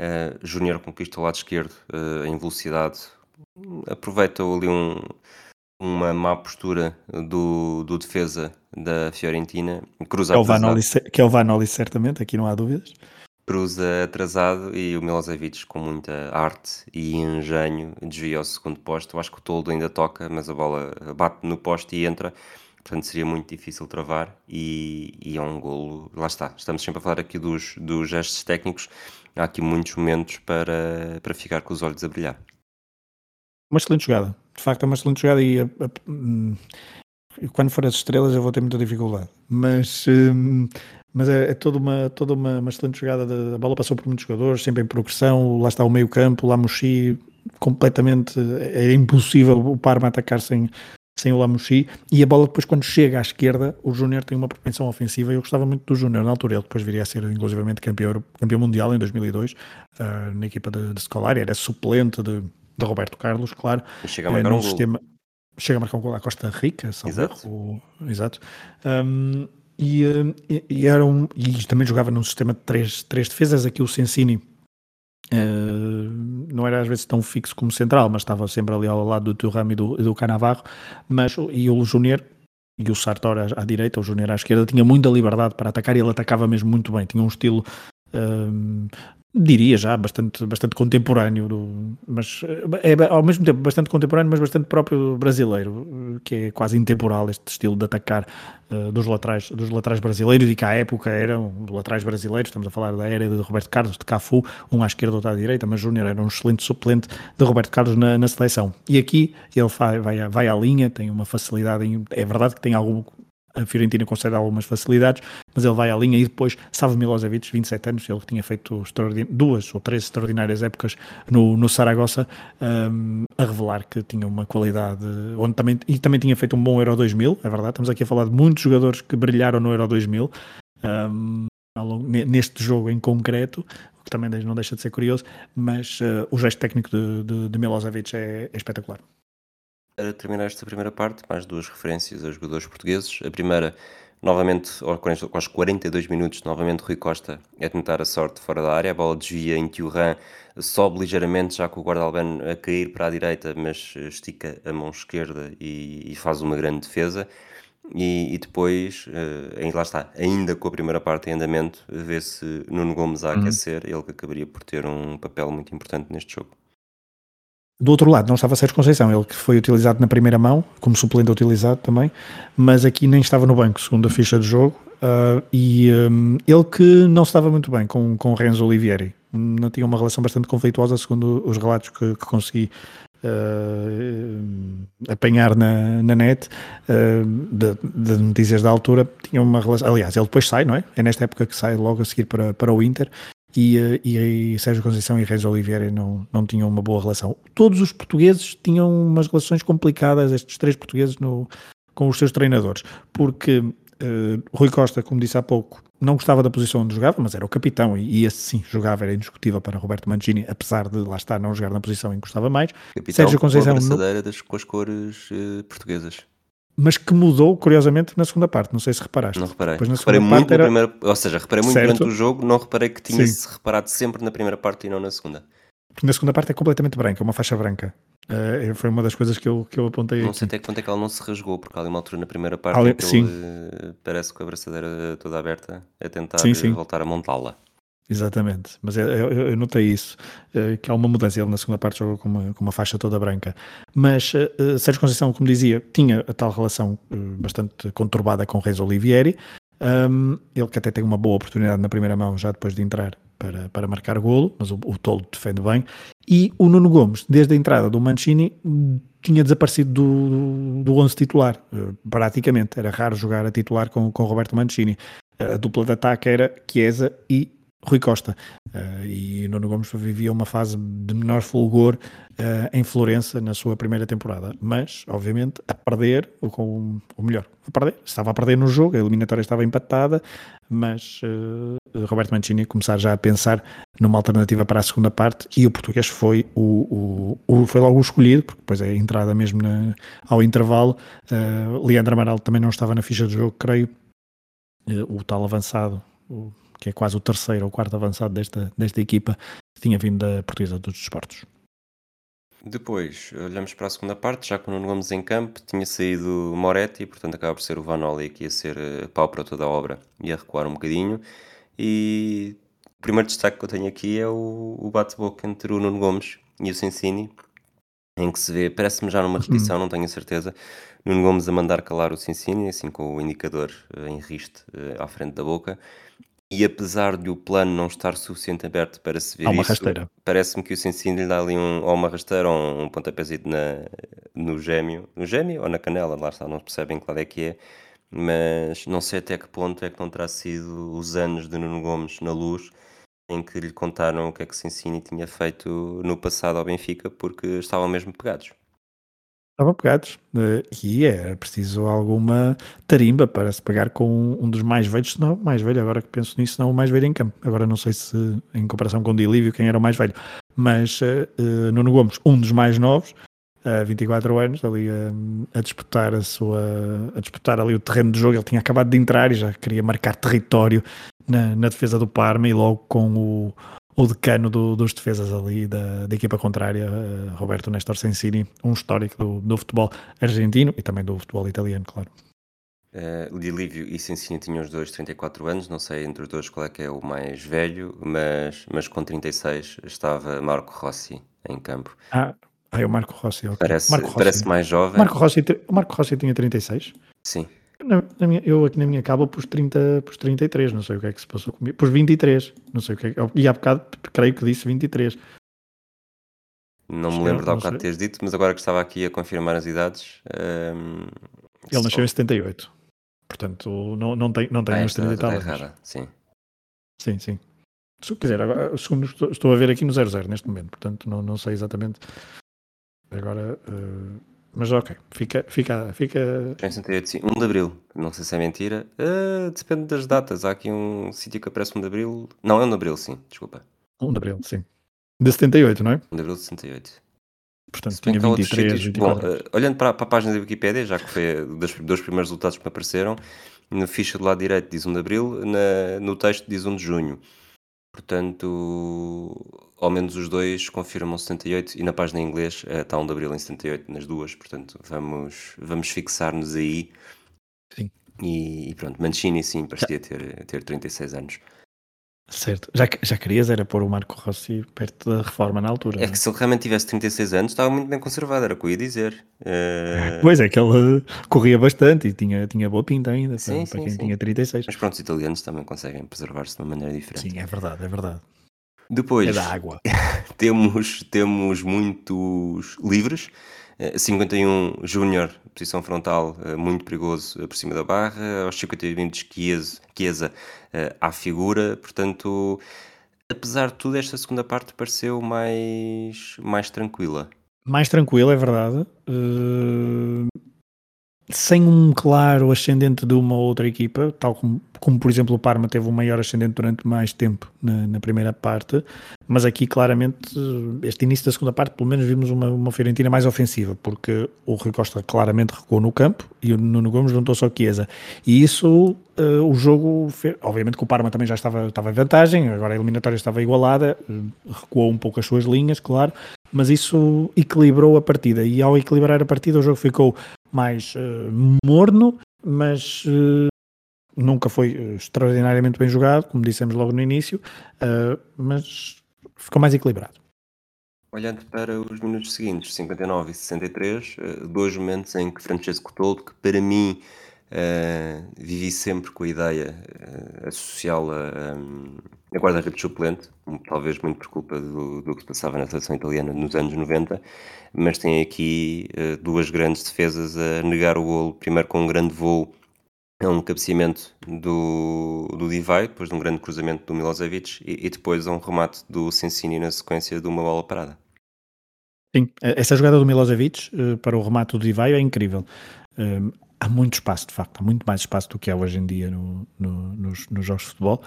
Uh, Júnior conquista o lado esquerdo uh, em velocidade, aproveita ali um, uma má postura do, do defesa da Fiorentina, cruza que é, o Vanoli, que é o Vanoli, certamente, aqui não há dúvidas. Cruza atrasado e o Milosevic, com muita arte e engenho, desvia ao segundo posto. Eu acho que o Toldo ainda toca, mas a bola bate no poste e entra. Portanto, seria muito difícil travar e, e é um golo. Lá está, estamos sempre a falar aqui dos, dos gestos técnicos há aqui muitos momentos para, para ficar com os olhos a brilhar. Uma excelente jogada, de facto é uma excelente jogada e a, a, hum, quando for as estrelas eu vou ter muita dificuldade, mas, um, mas é, é, toda, uma, toda uma, uma excelente jogada, de, a bola. Passou por muitos jogadores, sempre em progressão, lá está o meio campo, lá Mochi, completamente, é impossível o Parma atacar sem, sem o Lamouchi, e a bola depois quando chega à esquerda, o Júnior tem uma propensão ofensiva, eu gostava muito do Júnior na altura, ele depois viria a ser inclusivamente campeão, campeão mundial em 2002, uh, eh, na equipa de, de Scolari, era suplente de, de Roberto Carlos, claro. Chega a marcar uh, um sistema, gol. Chega a marcar um gol à Costa Rica, exato. O, exato. Um, e, e, e, era um, e também jogava num sistema de três, três defesas, aqui o Sensini Uh, não era às vezes tão fixo como central, mas estava sempre ali ao lado do Thuram e do, do Canavarro, mas e o Júnior e o Sartor à, à, direita, o Júnior à esquerda, tinha muita liberdade para atacar e ele atacava mesmo muito bem, tinha um estilo uh, diria já, bastante, bastante contemporâneo, do, mas é ao mesmo tempo bastante contemporâneo, mas bastante próprio brasileiro, que é quase intemporal este estilo de atacar uh, dos, laterais, dos laterais brasileiros e que à época eram laterais brasileiros, estamos a falar da era de Roberto Carlos, de Cafu, um à esquerda, outro à direita, mas Júnior era um excelente suplente de Roberto Carlos na, na seleção. E aqui ele vai, vai, vai à linha, tem uma facilidade, em, é verdade que tem algum a Fiorentina concede algumas facilidades, mas ele vai à linha e depois Savo Milosevic, 27 anos, ele tinha feito duas ou três extraordinárias épocas no, no Saragossa, um, a revelar que tinha uma qualidade, onde também, e também tinha feito um bom Euro 2000, é verdade, estamos aqui a falar de muitos jogadores que brilharam no Euro 2000, um, neste jogo em concreto, o que também não deixa de ser curioso, mas uh, o gesto técnico de, de, de Milosevic é, é espetacular. Para terminar esta primeira parte, mais duas referências a jogadores portugueses. A primeira, novamente, aos 42 minutos, novamente Rui Costa a tentar a sorte fora da área. A bola desvia em Thuram, sobe ligeiramente, já com o guarda albano a cair para a direita, mas estica a mão esquerda e, e faz uma grande defesa. E, e depois, uh, lá está, ainda com a primeira parte em andamento, vê-se Nuno Gomes a uhum. aquecer, uhum. ele que acabaria por ter um papel muito importante neste jogo. Do outro lado não estava Sérgio Conceição, ele que foi utilizado na primeira mão, como suplente utilizado também, mas aqui nem estava no banco, segundo a ficha de jogo, uh, e um, ele que não estava muito bem com, com Renzo Olivieri, não tinha uma relação bastante conflituosa, segundo os relatos que, que consegui uh, apanhar na, na net, uh, de, de, notícias da altura, tinha uma relação, aliás, ele depois sai, não é? É nesta época que sai logo a seguir para, para o Inter, e, eh, e, e Sérgio Conceição e Reis Oliveira não, não tinham uma boa relação. Todos os portugueses tinham umas relações complicadas, estes três portugueses, no, com os seus treinadores, porque uh, Rui Costa, como disse há pouco, não gostava da posição onde jogava, mas era o capitão e, e esse sim jogava, era indiscutível para Roberto Mancini, apesar de lá estar não jogar na posição em que gostava mais. Capitão Sérgio Conceição com a das, com as cores uh, portuguesas mas que mudou, curiosamente, na segunda parte. Não sei se reparaste. Não reparei. Depois, na reparei muito era... primeira, ou seja, reparei muito certo. durante o jogo, não reparei que tinha-se reparado sempre na primeira parte e não na segunda. Porque na segunda parte é completamente branca, uma faixa branca. Uh, foi uma das coisas que eu, que eu apontei. Não sei até quanto é que ela não se rasgou, porque ali uma altura na primeira parte ali, que sim. Ele, uh, parece com a abraçadeira toda aberta a tentar sim, sim. voltar a montá-la. Exatamente. Mas eu, eu, eu notei isso, uh, que há uma mudança. Ele na segunda parte jogou com uma, com uma faixa toda branca. Mas uh, Sérgio Conceição, como dizia, tinha a tal relação uh, bastante conturbada com Reis Olivieri. Um, ele que até tem uma boa oportunidade na primeira mão, já depois de entrar para, para marcar golo, mas o, o Tolo defende bem. E o Nuno Gomes, desde a entrada do Mancini, tinha desaparecido do, do 11 titular, praticamente. Era raro jogar a titular com, com Roberto Mancini. A dupla de ataque era Chiesa e Rui Costa. Uh, e Nuno Gomes vivia uma fase de menor fulgor uh, em Florença na sua primeira temporada, mas obviamente a perder, ou com o melhor, a perder, estava a perder no jogo, a eliminatória estava empatada, mas uh, Roberto Mancini começar já a pensar numa alternativa para a segunda parte e o português foi o, o, o foi logo o escolhido, porque depois é a entrada mesmo na, ao intervalo. Leandro Amaral também não estava na ficha do jogo, creio. o tal avançado, o que é quase o terceiro ou quarto avançado desta, desta equipa, que tinha vindo da Portuguesa dos Desportos. Depois, olhamos para a segunda parte, já com o Nuno Gomes em campo, tinha saído Moretti, portanto acaba por ser o Vanoli que ia ser uh, pau para toda a obra, ia recuar um bocadinho. E o primeiro destaque que eu tenho aqui é o, o bate-boca entre o Nuno Gomes e o Sensini, em que se vê, parece-me já numa repetição, não tenho a certeza, Nuno Gomes a mandar calar o Sensini, assim com o indicador uh, em riste uh, à frente da boca, e apesar de o plano não estar suficiente aberto para se ver Há uma isso, rasteira. parece-me que o Sensini lhe dá ali um, ou uma rasteira ou um pontapézito na, no gêmeo, no gêmeo ou na canela, lá está, não percebem qual é que é, mas não sei até que ponto é que não terá sido os anos de Nuno Gomes na luz em que lhe contaram o que é que o Sensini tinha feito no passado ao Benfica, porque estavam mesmo pegados. Estavam pegados. eh, E era preciso alguma tarimba para se pegar com um dos mais velhos, se não mais velho, agora que penso nisso, não o mais velho em campo. Agora não sei se em comparação com o Dilívio quem era o mais velho, mas eh, Nuno Gomes, um dos mais novos, a 24 anos, ali a, a disputar a sua, a disputar ali o terreno de jogo. Ele tinha acabado de entrar e já queria marcar território na, na defesa do Parma e logo com o, o decano do, dos defesas ali da, da equipa contrária, eh, Roberto Nestor Sensini, um histórico do, do futebol argentino e também do futebol italiano, claro. Uh, Dilívio e Sensini tinham os dois 34 anos, não sei entre os dois qual é que é o mais velho, mas, mas com 36 estava Marco Rossi em campo. Ah, ah é o Marco Rossi, ok. Parece, Marco Rossi. parece mais jovem. Marco Rossi, Marco Rossi tinha 36? Sim. Na- na minha- eu aqui na minha cabo pus 30, pus 33, não sei o que é que se passou comigo. Pus 23, não sei o que é que. E há bocado creio que disse 23. Não me que lembro de há bocado teres dito, mas agora que estava aqui a confirmar as idades. ehm, Ele só- nasceu em 78. Portanto, não, não tem, não tem Ah, uns esta 30 e tal. errada, sim. Sim, sim. Se quiser, agora, segundo estou, estou a ver aqui no 00 neste momento, portanto não, não sei exatamente. Agora, eh, mas ok, fica, fica, fica. Em 68, sim. 1 de Abril. Não sei se é mentira. Ah, depende das datas. Há aqui um sítio que aparece 1 de Abril. Não, é 1 de Abril, sim. Desculpa. 1 de abril, sim. De 78, não é? 1 de Abril de 68. Portanto, Se tinha que há outros 23, sítios. Bom, 24. eh, olhando para, para a página da Wikipédia, já que foi dos, dos primeiros resultados que me apareceram, na ficha do lado direito diz 1 de Abril, na- no texto diz 1 de Junho. Portanto, ao menos os dois confirmam 78 e na página em inglês eh, está 1 de Abril em 78, nas duas. Portanto, vamos, vamos fixar-nos aí. Sim. E, e pronto, Mancini sim, parecia ter, ter 36 anos. Certo. Já, já querias era pôr o Marco Rossi perto da reforma na altura. É que se ele realmente tivesse 36 anos, estava muito bem conservado, era o que eu ia dizer. Eh, Pois é, que ele corria bastante e tinha, tinha boa pinta ainda, Sim, para, sim, para quem sim. tinha 36. Mas pronto, os italianos também conseguem preservar-se de uma maneira diferente. Sim, é verdade, é verdade. Depois É da água. temos, temos muitos livres. Eh, 51 Júnior, posição frontal, eh, muito perigoso eh, por cima da barra. Aos 51 Chiesa, eh, à figura. Portanto, apesar de tudo, esta segunda parte pareceu mais, mais tranquila. Mais tranquilo, é verdade. Sem um claro ascendente de uma ou outra equipa, tal como, como por exemplo o Parma teve um maior ascendente durante mais tempo na, na primeira parte, mas aqui claramente, este início da segunda parte, pelo menos vimos uma, uma Fiorentina mais ofensiva, porque o Rui Costa claramente recuou no campo e o Nuno Gomes juntou-se ao Chiesa. E isso, uh, o jogo, fe- obviamente que o Parma também já estava, estava em vantagem, agora a eliminatória estava igualada, recuou um pouco as suas linhas, claro, mas isso equilibrou a partida e ao equilibrar a partida o jogo ficou mais eh, morno, mas eh, nunca foi eh, extraordinariamente bem jogado, como dissemos logo no início, uh, mas ficou mais equilibrado. Olhando para os minutos seguintes, 59 e 63, uh, dois momentos em que Francesco Toldo, que para mim uh, vivi sempre com a ideia uh, associá-la a, a guarda-redes suplente, talvez muito por culpa do, do, que se passava na seleção italiana nos anos 90, mas tem aqui duas grandes defesas a negar o golo, primeiro com um grande voo é um cabeceamento do, do Divai, depois de um grande cruzamento do Milosevic e, e depois a um remate do Sensini na sequência de uma bola parada. Sim, essa jogada do Milosevic uh, para o remate do Divai é incrível. Um, há muito espaço, de facto, há muito mais espaço do que há hoje em dia no, no, nos, nos jogos de futebol.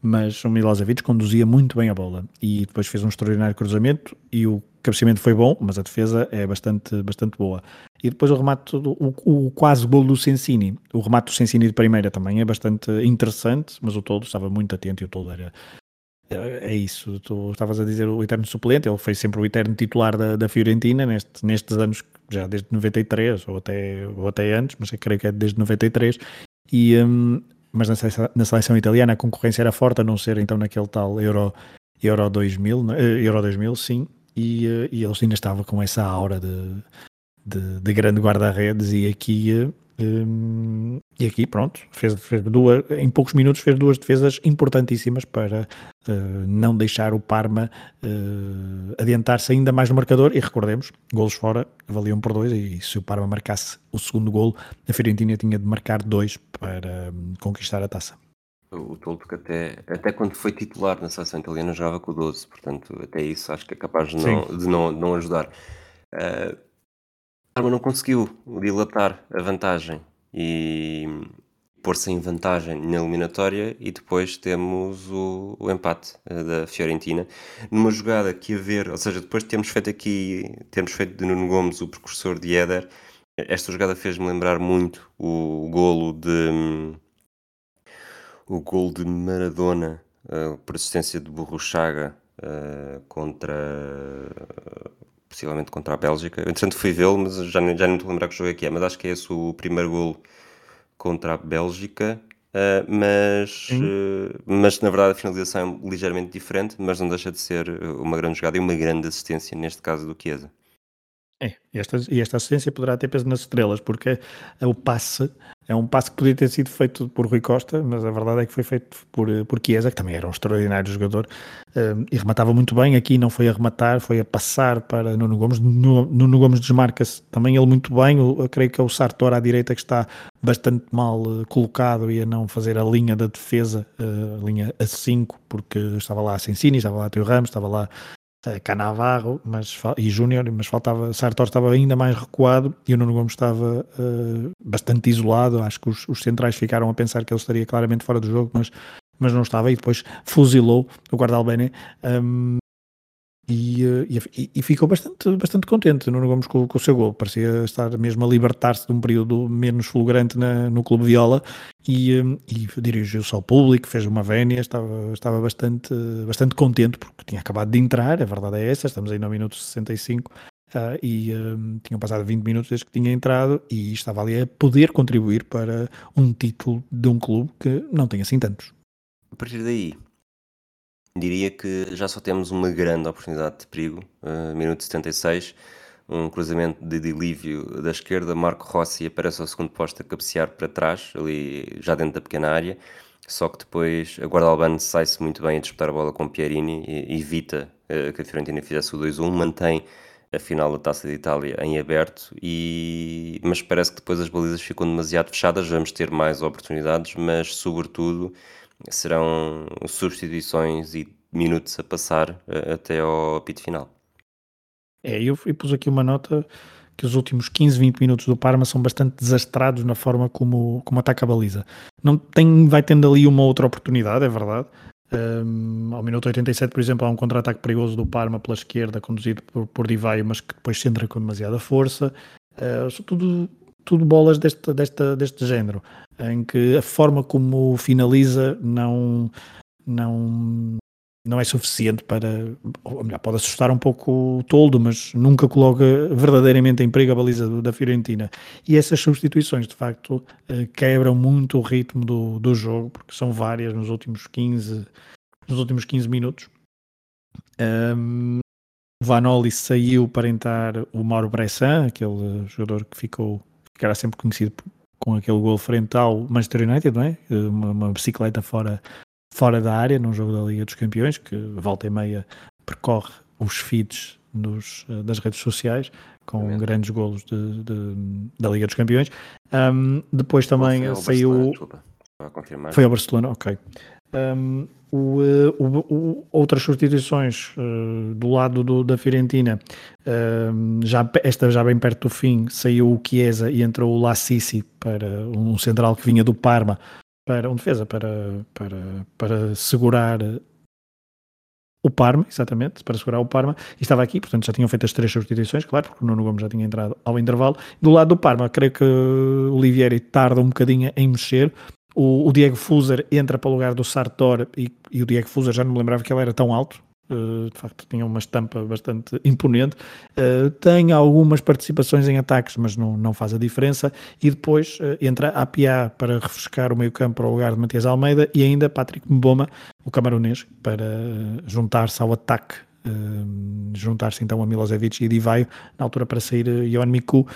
Mas o Milosevic conduzia muito bem a bola. E depois fez um extraordinário cruzamento e o cabeceamento foi bom, mas a defesa é bastante, bastante boa. E depois o remate, o, o quase gol do Sensini, o remate do Sensini de primeira também é bastante interessante, mas o todo estava muito atento e o todo era é, é isso, tu estavas a dizer o eterno suplente, ele foi sempre o eterno titular da, da Fiorentina neste, nestes anos, já desde 93 ou até, ou até antes, mas eu creio que é desde 93 e, um, mas na seleção, na seleção, italiana a concorrência era forte, a não ser então naquele tal Euro, Euro 2000, eh, Euro 2000, sim, e, eh, e eles ainda estavam com essa aura de, de, de grande guarda-redes e aqui um, e aqui, pronto, fez, fez, duas, em poucos minutos fez duas defesas importantíssimas para uh, não deixar o Parma uh, adiantar-se ainda mais no marcador. E recordemos, golos fora valiam por dois. E se o Parma marcasse o segundo golo, a Fiorentina tinha de marcar dois para um, conquistar a taça. O Toldo que até, até quando foi titular na seleção italiana jogava com o 12, portanto, até isso acho que é capaz de não, de não, de não ajudar. Uh, Parma não conseguiu dilatar a vantagem e pôr-se em vantagem na eliminatória e depois temos o, o empate uh, da Fiorentina. Numa jogada que a ver, ou seja, depois de termos feito aqui, temos feito de Nuno Gomes o precursor de Éder, esta jogada fez-me lembrar muito o golo de o golo de Maradona uh, por assistência de Burro Chaga uh, contra possivelmente contra a Bélgica. Eu, entretanto, fui vê-lo, mas já, já não estou a lembrar que jogo é que é. Mas acho que é esse o primeiro golo contra a Bélgica. Uh, mas, uh, mas na verdade a finalização é ligeiramente diferente, mas não deixa de ser uma grande jogada e uma grande assistência, neste caso do Chiesa. É, esta, e esta assistência poderá ter peso nas estrelas, porque o passe é um passe que podia ter sido feito por Rui Costa, mas a verdade é que foi feito por, por Chiesa, que também era um extraordinário jogador um, e rematava muito bem. Aqui não foi a rematar, foi a passar para Nuno Gomes. Nuno, Gomes desmarca-se também ele muito bem. Eu, creio que é o Sartor à direita que está bastante mal uh, colocado e a não fazer a linha da defesa, uh, a linha a 5, porque estava lá Sensini, estava lá Teo Ramos, estava lá Canavarro mas, e Júnior, mas faltava, Sartor estava ainda mais recuado e o Nuno Gomes estava uh, bastante isolado. Acho que os, os, centrais ficaram a pensar que ele estaria claramente fora do jogo, mas, mas não estava. E depois fuzilou o guarda-albene. Um, e, eh, e, e, ficou bastante, bastante contente Nuno Gomes com, com o seu gol. Parecia estar mesmo a libertar-se de um período menos fulgurante na, no Clube Viola e, eh, e dirigiu-se ao público, fez uma vénia, estava, estava bastante, bastante contente porque tinha acabado de entrar, a verdade é essa, estamos aí no minuto 65 uh, e um, tinham passado 20 minutos desde que tinha entrado e estava ali a poder contribuir para um título de um clube que não tem assim tantos. A partir daí, Diria que já só temos uma grande oportunidade de perigo, uh, minuto 76, um cruzamento de delívio da esquerda, Marco Rossi aparece ao segundo posto a cabecear para trás, ali já dentro da pequena área, só que depois a guarda albano sai-se muito bem a disputar a bola com Pierini e evita uh, que a Fiorentina fizesse o 2-1, mantém a final da Taça de Itália em aberto, e... mas parece que depois as balizas ficam demasiado fechadas, vamos ter mais oportunidades, mas sobretudo serão substituições e minutos a passar uh, até ao apito final. É, eu, eu pus aqui uma nota que os últimos 15, 20 minutos do Parma são bastante desastrados na forma como, como ataca a baliza. Não tem, vai tendo ali uma outra oportunidade, é verdade. Um, ao minuto 87, por exemplo, há um contra-ataque perigoso do Parma pela esquerda, conduzido por, por Divai, mas que depois se entra com demasiada força. Uh, tudo, tudo bolas deste, deste, deste género em que a forma como finaliza não, não, não é suficiente para, ou melhor, pode assustar um pouco o toldo, mas nunca coloca verdadeiramente em perigo a baliza da Fiorentina. E essas substituições, de facto, eh, quebram muito o ritmo do, do jogo, porque são várias nos últimos 15, nos últimos 15 minutos. Um, Vanoli saiu para entrar o Mauro Bressan, aquele jogador que ficou, ficará sempre conhecido com aquele gol frente ao Manchester United, não é? Uma, uma bicicleta fora fora da área, num jogo da Liga dos Campeões, que volta e meia percorre os feeds eh, das redes sociais, com grandes golos de, de, da Liga dos Campeões. Um, depois também saiu. Foi ao Barcelona, ok. Um, o, eh, o, o, outras substituições uh, do lado do, da Fiorentina, uh, já, esta já bem perto do fim, saiu o Chiesa e entrou o Lassisi para um central que vinha do Parma para um defesa para, para, para segurar o Parma, exatamente, para segurar o Parma, e estava aqui, portanto já tinham feito as três substituições, claro, porque o Nuno Gomes já tinha entrado ao intervalo. Do lado do Parma, creio que o Olivieri tarda um bocadinho em mexer. O, o Diego Fuser entra para o lugar do Sartor e, e o Diego Fuser já não me lembrava que ele era tão alto, Uh, de facto tinha uma estampa bastante imponente, uh, tem algumas participações em ataques, mas não, não faz a diferença, e depois uh, entra a Pia para refrescar o meio campo para o lugar de Matias Almeida, e ainda Patrick Mboma, o camaronês, para juntar-se ao ataque juntar-se então a Milosevic e Divaio, na altura para sair Ion Miku,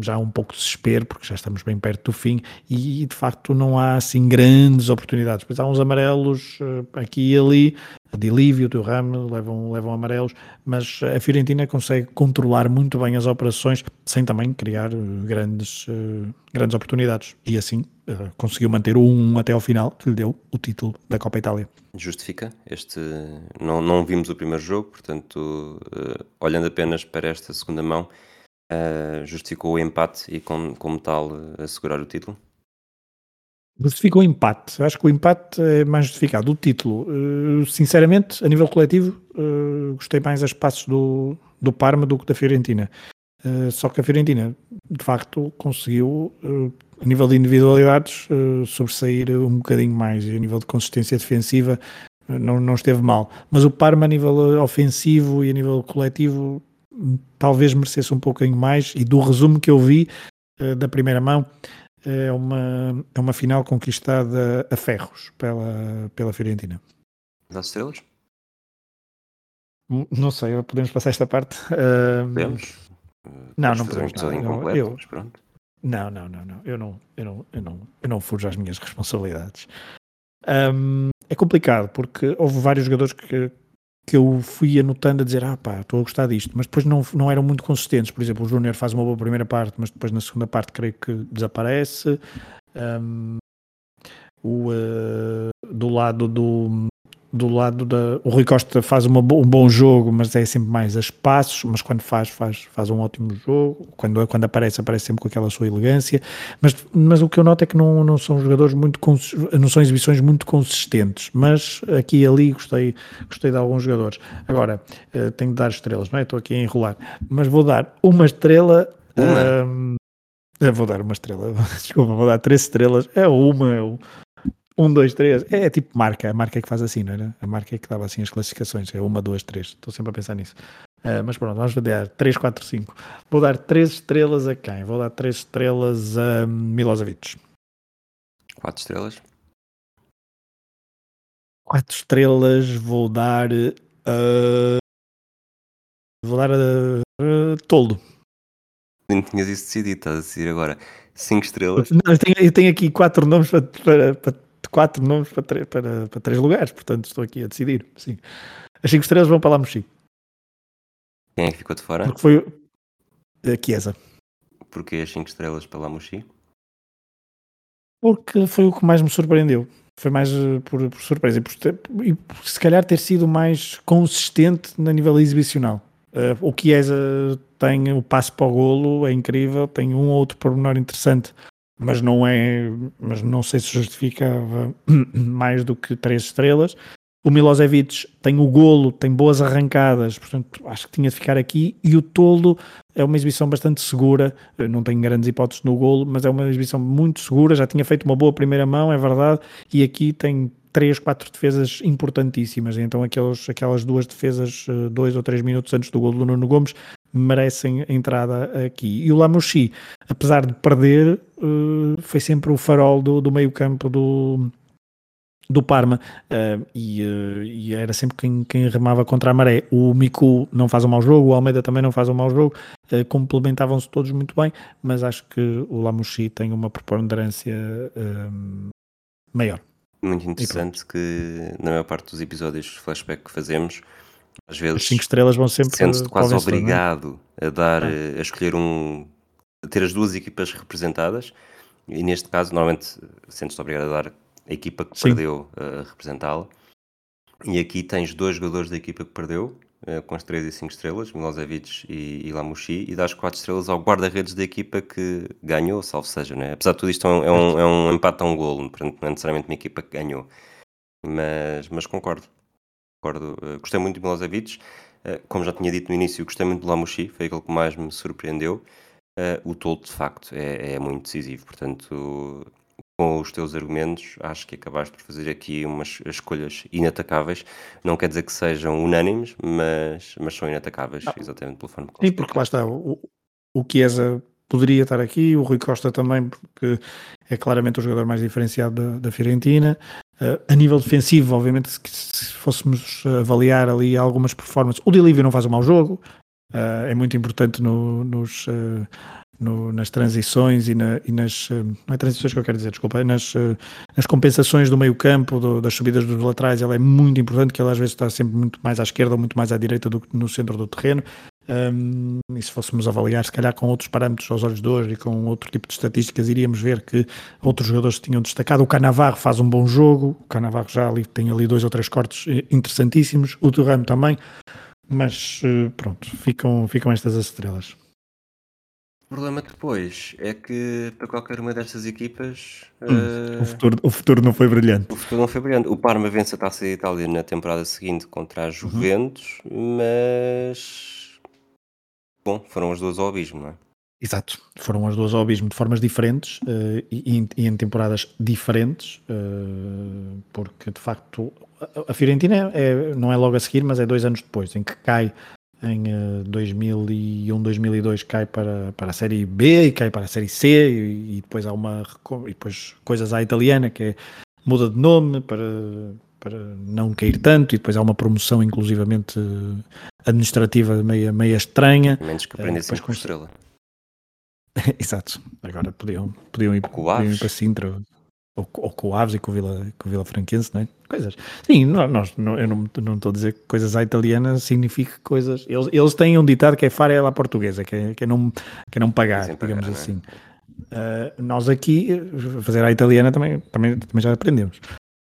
já um pouco de desespero, porque já estamos bem perto do fim, e de facto não há assim grandes oportunidades, pois há uns amarelos aqui e ali, de Lívio, do Ram levam, levam amarelos, mas a Fiorentina consegue controlar muito bem as operações sem também criar eh, grandes, uh, grandes oportunidades. E assim uh, conseguiu manter o 1 até ao final, que lhe deu o título da Copa Itália. Justifica este. Não, não vimos o primeiro jogo, portanto, olhando apenas para esta segunda mão, justificou o empate e, com, como tal, assegurar o título? Justifica o empate. Acho que o empate é mais justificado. O título, uh, sinceramente, a nível coletivo, uh, gostei mais a espaços do, do Parma do que da Fiorentina. Uh, só que a Fiorentina, de facto, conseguiu, a nível de individualidades, sobressair um bocadinho mais. E a nível de consistência defensiva, não, não esteve mal. Mas o Parma, a nível ofensivo e a nível coletivo, talvez merecesse um pouquinho mais. E do resumo que eu vi da primeira mão, é uma, é uma final conquistada a ferros pela, pela Fiorentina. Das estrelas? Hum, não sei, podemos passar esta parte. Uh, podemos? Não, não podemos. Não, não, eu, não, não, não, não. Eu não, eu não, eu não, eu não fujo às minhas responsabilidades. Um, é complicado porque houve vários jogadores que, que eu fui anotando a dizer, ah pá, estou a gostar disto, mas depois não, não eram muito consistentes. Por exemplo, o Júnior faz uma boa primeira parte, mas depois na segunda parte creio que desaparece. Um, o, uh, do lado do, do lado da. O Rui Costa faz uma, um bom jogo, mas é sempre mais a espaços. Mas quando faz, faz, faz um ótimo jogo. Quando, quando aparece, aparece sempre com aquela sua elegância. Mas, mas o que eu noto é que não, não são jogadores muito. Não são exibições muito consistentes. Mas aqui e ali gostei, gostei de alguns jogadores. Agora, uh, tenho de dar estrelas, não é? Estou aqui a enrolar. Mas vou dar uma estrela. Uma. Uh, vou dar uma estrela. Desculpa, vou dar três estrelas. É uma. É um, dois, três. É, é, tipo marca. A marca é que faz assim, não era? A marca é que dava assim as classificações. É uma, duas, três. Estou sempre a pensar nisso. Uh, mas pronto, vamos dar 3, 4, 5. Vou dar 3 estrelas a quem? Vou dar 3 estrelas a Milosevic. 4 estrelas. 4 estrelas vou dar a. Vou dar a. a Toldo. Nem tinhas isso decidido, estás a decidir agora. 5 estrelas. Não, eu, tenho, eu tenho aqui 4 nomes para, para, para quatro nomes para, para, para três lugares, portanto estou aqui a decidir. Sim. As cinco estrelas vão para lá mexer. Quem é que ficou de fora? Porque foi a Chiesa. Porquê as cinco estrelas para lá mexer? Porque foi o que mais me surpreendeu. Foi mais eh, por, por surpresa e, por, e por, se calhar ter sido mais consistente na nível exibicional. Uh, o Chiesa tem o passo para o golo, é incrível, tem um ou outro pormenor interessante mas não é, mas não sei se justificava mais do que três estrelas. O Milosevic tem o golo, tem boas arrancadas, portanto acho que tinha de ficar aqui. E o Toldo é uma exibição bastante segura, não tem grandes hipóteses no golo, mas é uma exibição muito segura. Já tinha feito uma boa primeira mão, é verdade, e aqui tem três, quatro defesas importantíssimas. Então aqueles, aquelas duas defesas, uh, dois ou três minutos antes do gol do Nuno Gomes, merecem a entrada aqui. E o Lamouchi, apesar de perder, uh, foi sempre o farol do, do meio campo do, do Parma uh, e, uh, e, era sempre quem, quem, remava contra a maré. O Miku não faz um mau jogo, o Almeida também não faz um mau jogo, uh, complementavam-se todos muito bem, mas acho que o Lamouchi tem uma preponderância maior. Muito interessante que na maior parte dos episódios de flashback que fazemos, às vezes as 5 estrelas vão sempre sendo quase é? obrigado é? a dar a escolher um a ter as duas equipas representadas e neste caso normalmente sentes-te obrigado a dar a equipa que Sim. perdeu a uh, representá-la. E aqui tens dois jogadores da equipa que perdeu, uh, com as 3 e 5 estrelas, Milosevic e, e Lamouchi, e dás 4 estrelas ao guarda-redes da equipa que ganhou, salvo seja, né? Apesar de tudo isto é um, é um, é um empate a um golo, portanto não é necessariamente uma equipa que ganhou. Mas, mas concordo. Concordo. Uh, gostei muito de Milosevic. Uh, como já tinha dito no início, gostei muito do Lamouchi, foi aquele que mais me surpreendeu. Uh, o Tolto, de facto, é, é muito decisivo. Portanto, com os teus argumentos, acho que acabaste por fazer aqui umas escolhas inatacáveis. Não quer dizer que sejam unânimes, mas, mas são inatacáveis, ah. exatamente pela forma. Sim, porque lá está. O, o Chiesa poderia estar aqui, o Rui Costa também, porque é claramente o jogador mais diferenciado da, da Fiorentina. Uh, a nível defensivo, obviamente, se, se, fôssemos avaliar ali algumas performances, o Delívio não faz um mau jogo, uh, é muito importante no, nos. Uh, no, nas transições e, na, e, nas. Eh, não é transições que eu quero dizer, desculpa, é nas, eh, nas compensações do meio campo, do, das subidas dos laterais, ela é muito importante, que ela às vezes está sempre muito mais à esquerda ou muito mais à direita do que no centro do terreno. Um, e se fôssemos avaliar, se calhar com outros parâmetros aos olhos de hoje e com outro tipo de estatísticas, iríamos ver que outros jogadores tinham destacado. O Canavarro faz um bom jogo, o Canavarro já ali, tem ali dois ou três cortes eh, interessantíssimos, o Turam também, mas pronto, ficam, ficam estas as estrelas. O problema depois é que para qualquer uma destas equipas hum, uh, o, futuro, o futuro não foi brilhante. O futuro não foi brilhante. O Parma vence a Taça de Itália na temporada seguinte contra a Juventus, uhum. mas bom, foram as duas ao abismo, não é? Exato, foram as duas ao abismo de formas diferentes uh, e, e, em temporadas diferentes, uh, porque de facto a, Fiorentina é, não é logo a seguir, mas é dois anos depois, em que cai em 2001, eh, 2002 cai para, para a série B e cai para a série C e, e, depois há uma e depois coisas à italiana que é, muda de nome para, para não cair tanto e depois há uma promoção inclusivamente administrativa meia, meia estranha. Menos que aprendessem uh, com estrela. Exato, agora podiam, podiam, ir, podiam ir para Sintra ou, ou com o Aves e com o Vila, com o Vila Franquense, não é? Coisas. Sim, nós, não, eu não, não estou a dizer que coisas à italiana significa coisas. Eles, eles têm um ditado que é fare à portuguesa, que é, que é, não, que é não pagar, Sem digamos pagar, assim. É? Uh, nós aqui, fazer à italiana também, também, também já aprendemos.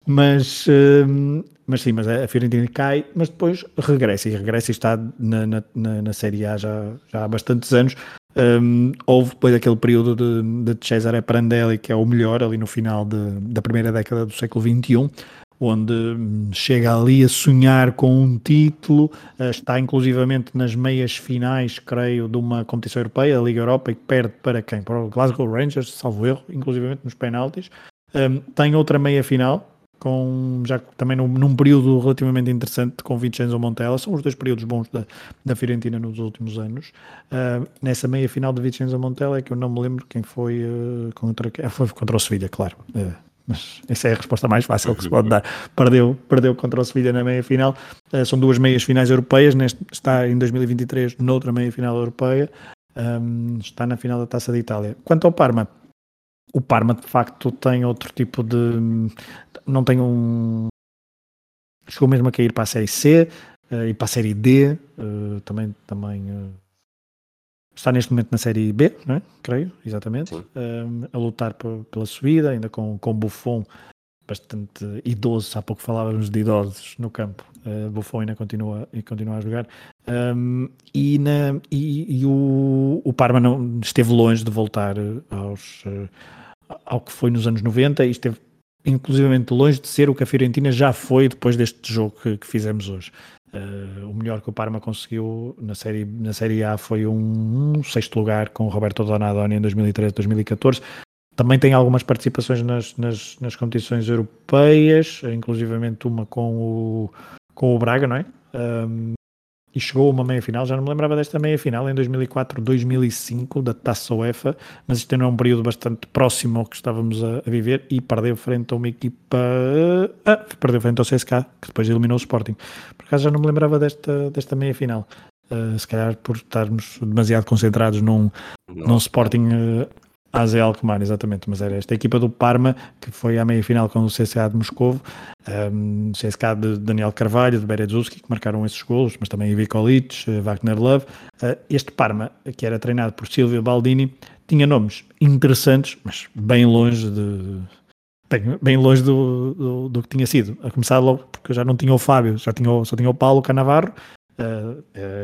Mas, uh, mas sim, mas a Fiorentina cai, mas depois regressa e regressa e está na, na, na, Série A já, já há bastantes anos. Um, houve depois aquele período de, de Cesare Prandelli, que é o melhor ali no final de, da primeira década do século XXI, onde hum, chega ali a sonhar com um título, uh, está inclusivamente nas meias finais, creio, de uma competição europeia, a Liga Europa, e perde para quem? Para o Glasgow Rangers, salvo erro, inclusivamente nos penaltis. Um, tem outra meia final, com, já também num, num, período relativamente interessante com Vincenzo Montella, são os dois períodos bons da, da Fiorentina nos últimos anos. Uh, nessa meia final de Vincenzo Montella é que eu não me lembro quem foi uh, contra foi contra o Sevilha, claro. Uh, mas essa é a resposta mais fácil que se pode dar. Perdeu, perdeu contra o Sevilha na meia final. são duas meias finais europeias. Neste, está em 2023 noutra meia final europeia. Um, está na final da Taça de Itália. Quanto ao Parma, o Parma de facto tem outro tipo de. Não tem um. Chegou mesmo a cair para a Série C uh, e para a Série D. Uh, também também uh, está neste momento na Série B, não é? creio, exatamente. a lutar pela subida, ainda com, com Buffon bastante idoso. Há pouco falávamos de idosos no campo. Buffon ainda continua, e continua a jogar. Um, e, na, e, e o, o Parma não, esteve longe de voltar aos ao que foi nos anos 90 e esteve inclusivamente longe de ser o que a Fiorentina já foi depois deste jogo que, que fizemos hoje. Uh, o melhor que o Parma conseguiu na série, na série A foi um, um sexto lugar com o Roberto Donadoni em 2013-2014. também tem algumas participações nas, nas, nas competições europeias, inclusivamente uma com o, com o Braga, não é? Um, e chegou a uma meia-final, já não me lembrava desta meia-final, em 2004-2005, da Taça UEFA, mas isto não é um período bastante próximo ao que estávamos a, a viver, e perdeu frente a uma equipa... Ah, perdeu frente ao CSK, que depois eliminou o Sporting. Por acaso já não me lembrava desta, desta meia-final. Uh, se calhar por estarmos demasiado concentrados num, num Sporting uh, AZ Alkmaar, exatamente, mas era esta equipa do Parma que foi à meia-final com o CSA de Moscovo, um, CSK de Daniel Carvalho, de Berezuski, que marcaram esses golos, mas também Ivi Kolic, uh, Wagner Love. Uh, este Parma, que era treinado por Silvio Baldini, tinha nomes interessantes, mas bem longe de, bem, longe do, do, do, que tinha sido. A começar logo, porque já não tinha o Fábio, já tinha, só tinha o Paulo Canavarro,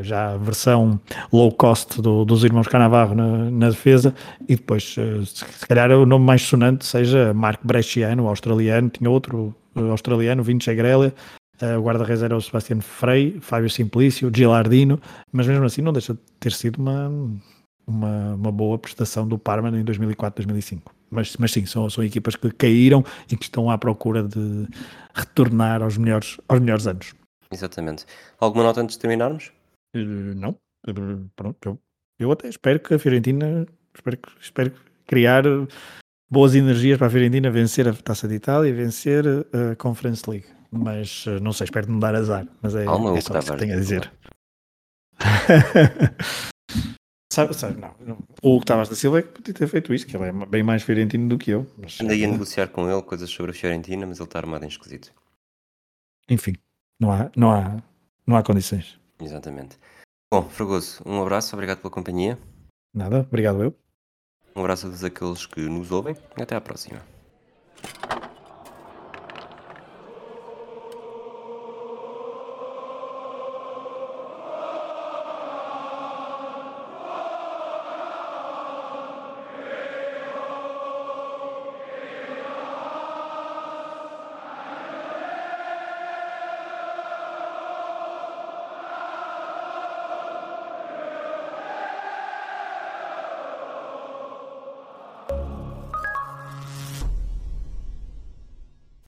já a versão low cost do, dos irmãos Canavarro na, na defesa, e depois, uh, se, calhar, o nome mais sonante seja Mark Bresciano, australiano, tinha outro australiano, Vinci Grelia, o guarda-redes era o Sebastião Frei, Fábio Simplício, Gilardino, mas mesmo assim não deixa de ter sido uma, uma, uma boa prestação do Parma em 2004-2005. Mas, mas sim, são, são equipas que caíram e que estão à procura de retornar aos melhores, aos melhores anos. Exatamente. Alguma nota antes de terminarmos? Uh, não. Uh, pronto, eu, eu até espero que a Fiorentina espero, espero criar boas energias para a Fiorentina vencer a Taça de Itália e vencer a Conference League. Mas não sei, espero não dar azar. Mas é, Calma, é só isso que tenho a dizer. sabe, sabe, não, não. O Tavares da Silva é que podia ter feito isso, que ele é bem mais fiorentino do que eu. Mas, Andei a negociar com ele coisas sobre a Fiorentina, mas ele está armado em esquisito. Enfim, não há, não há, não há condições. Exatamente. Bom, Fragoso, um abraço, obrigado pela companhia. Nada, obrigado eu. Um abraço a todos aqueles que nos ouvem e até à próxima.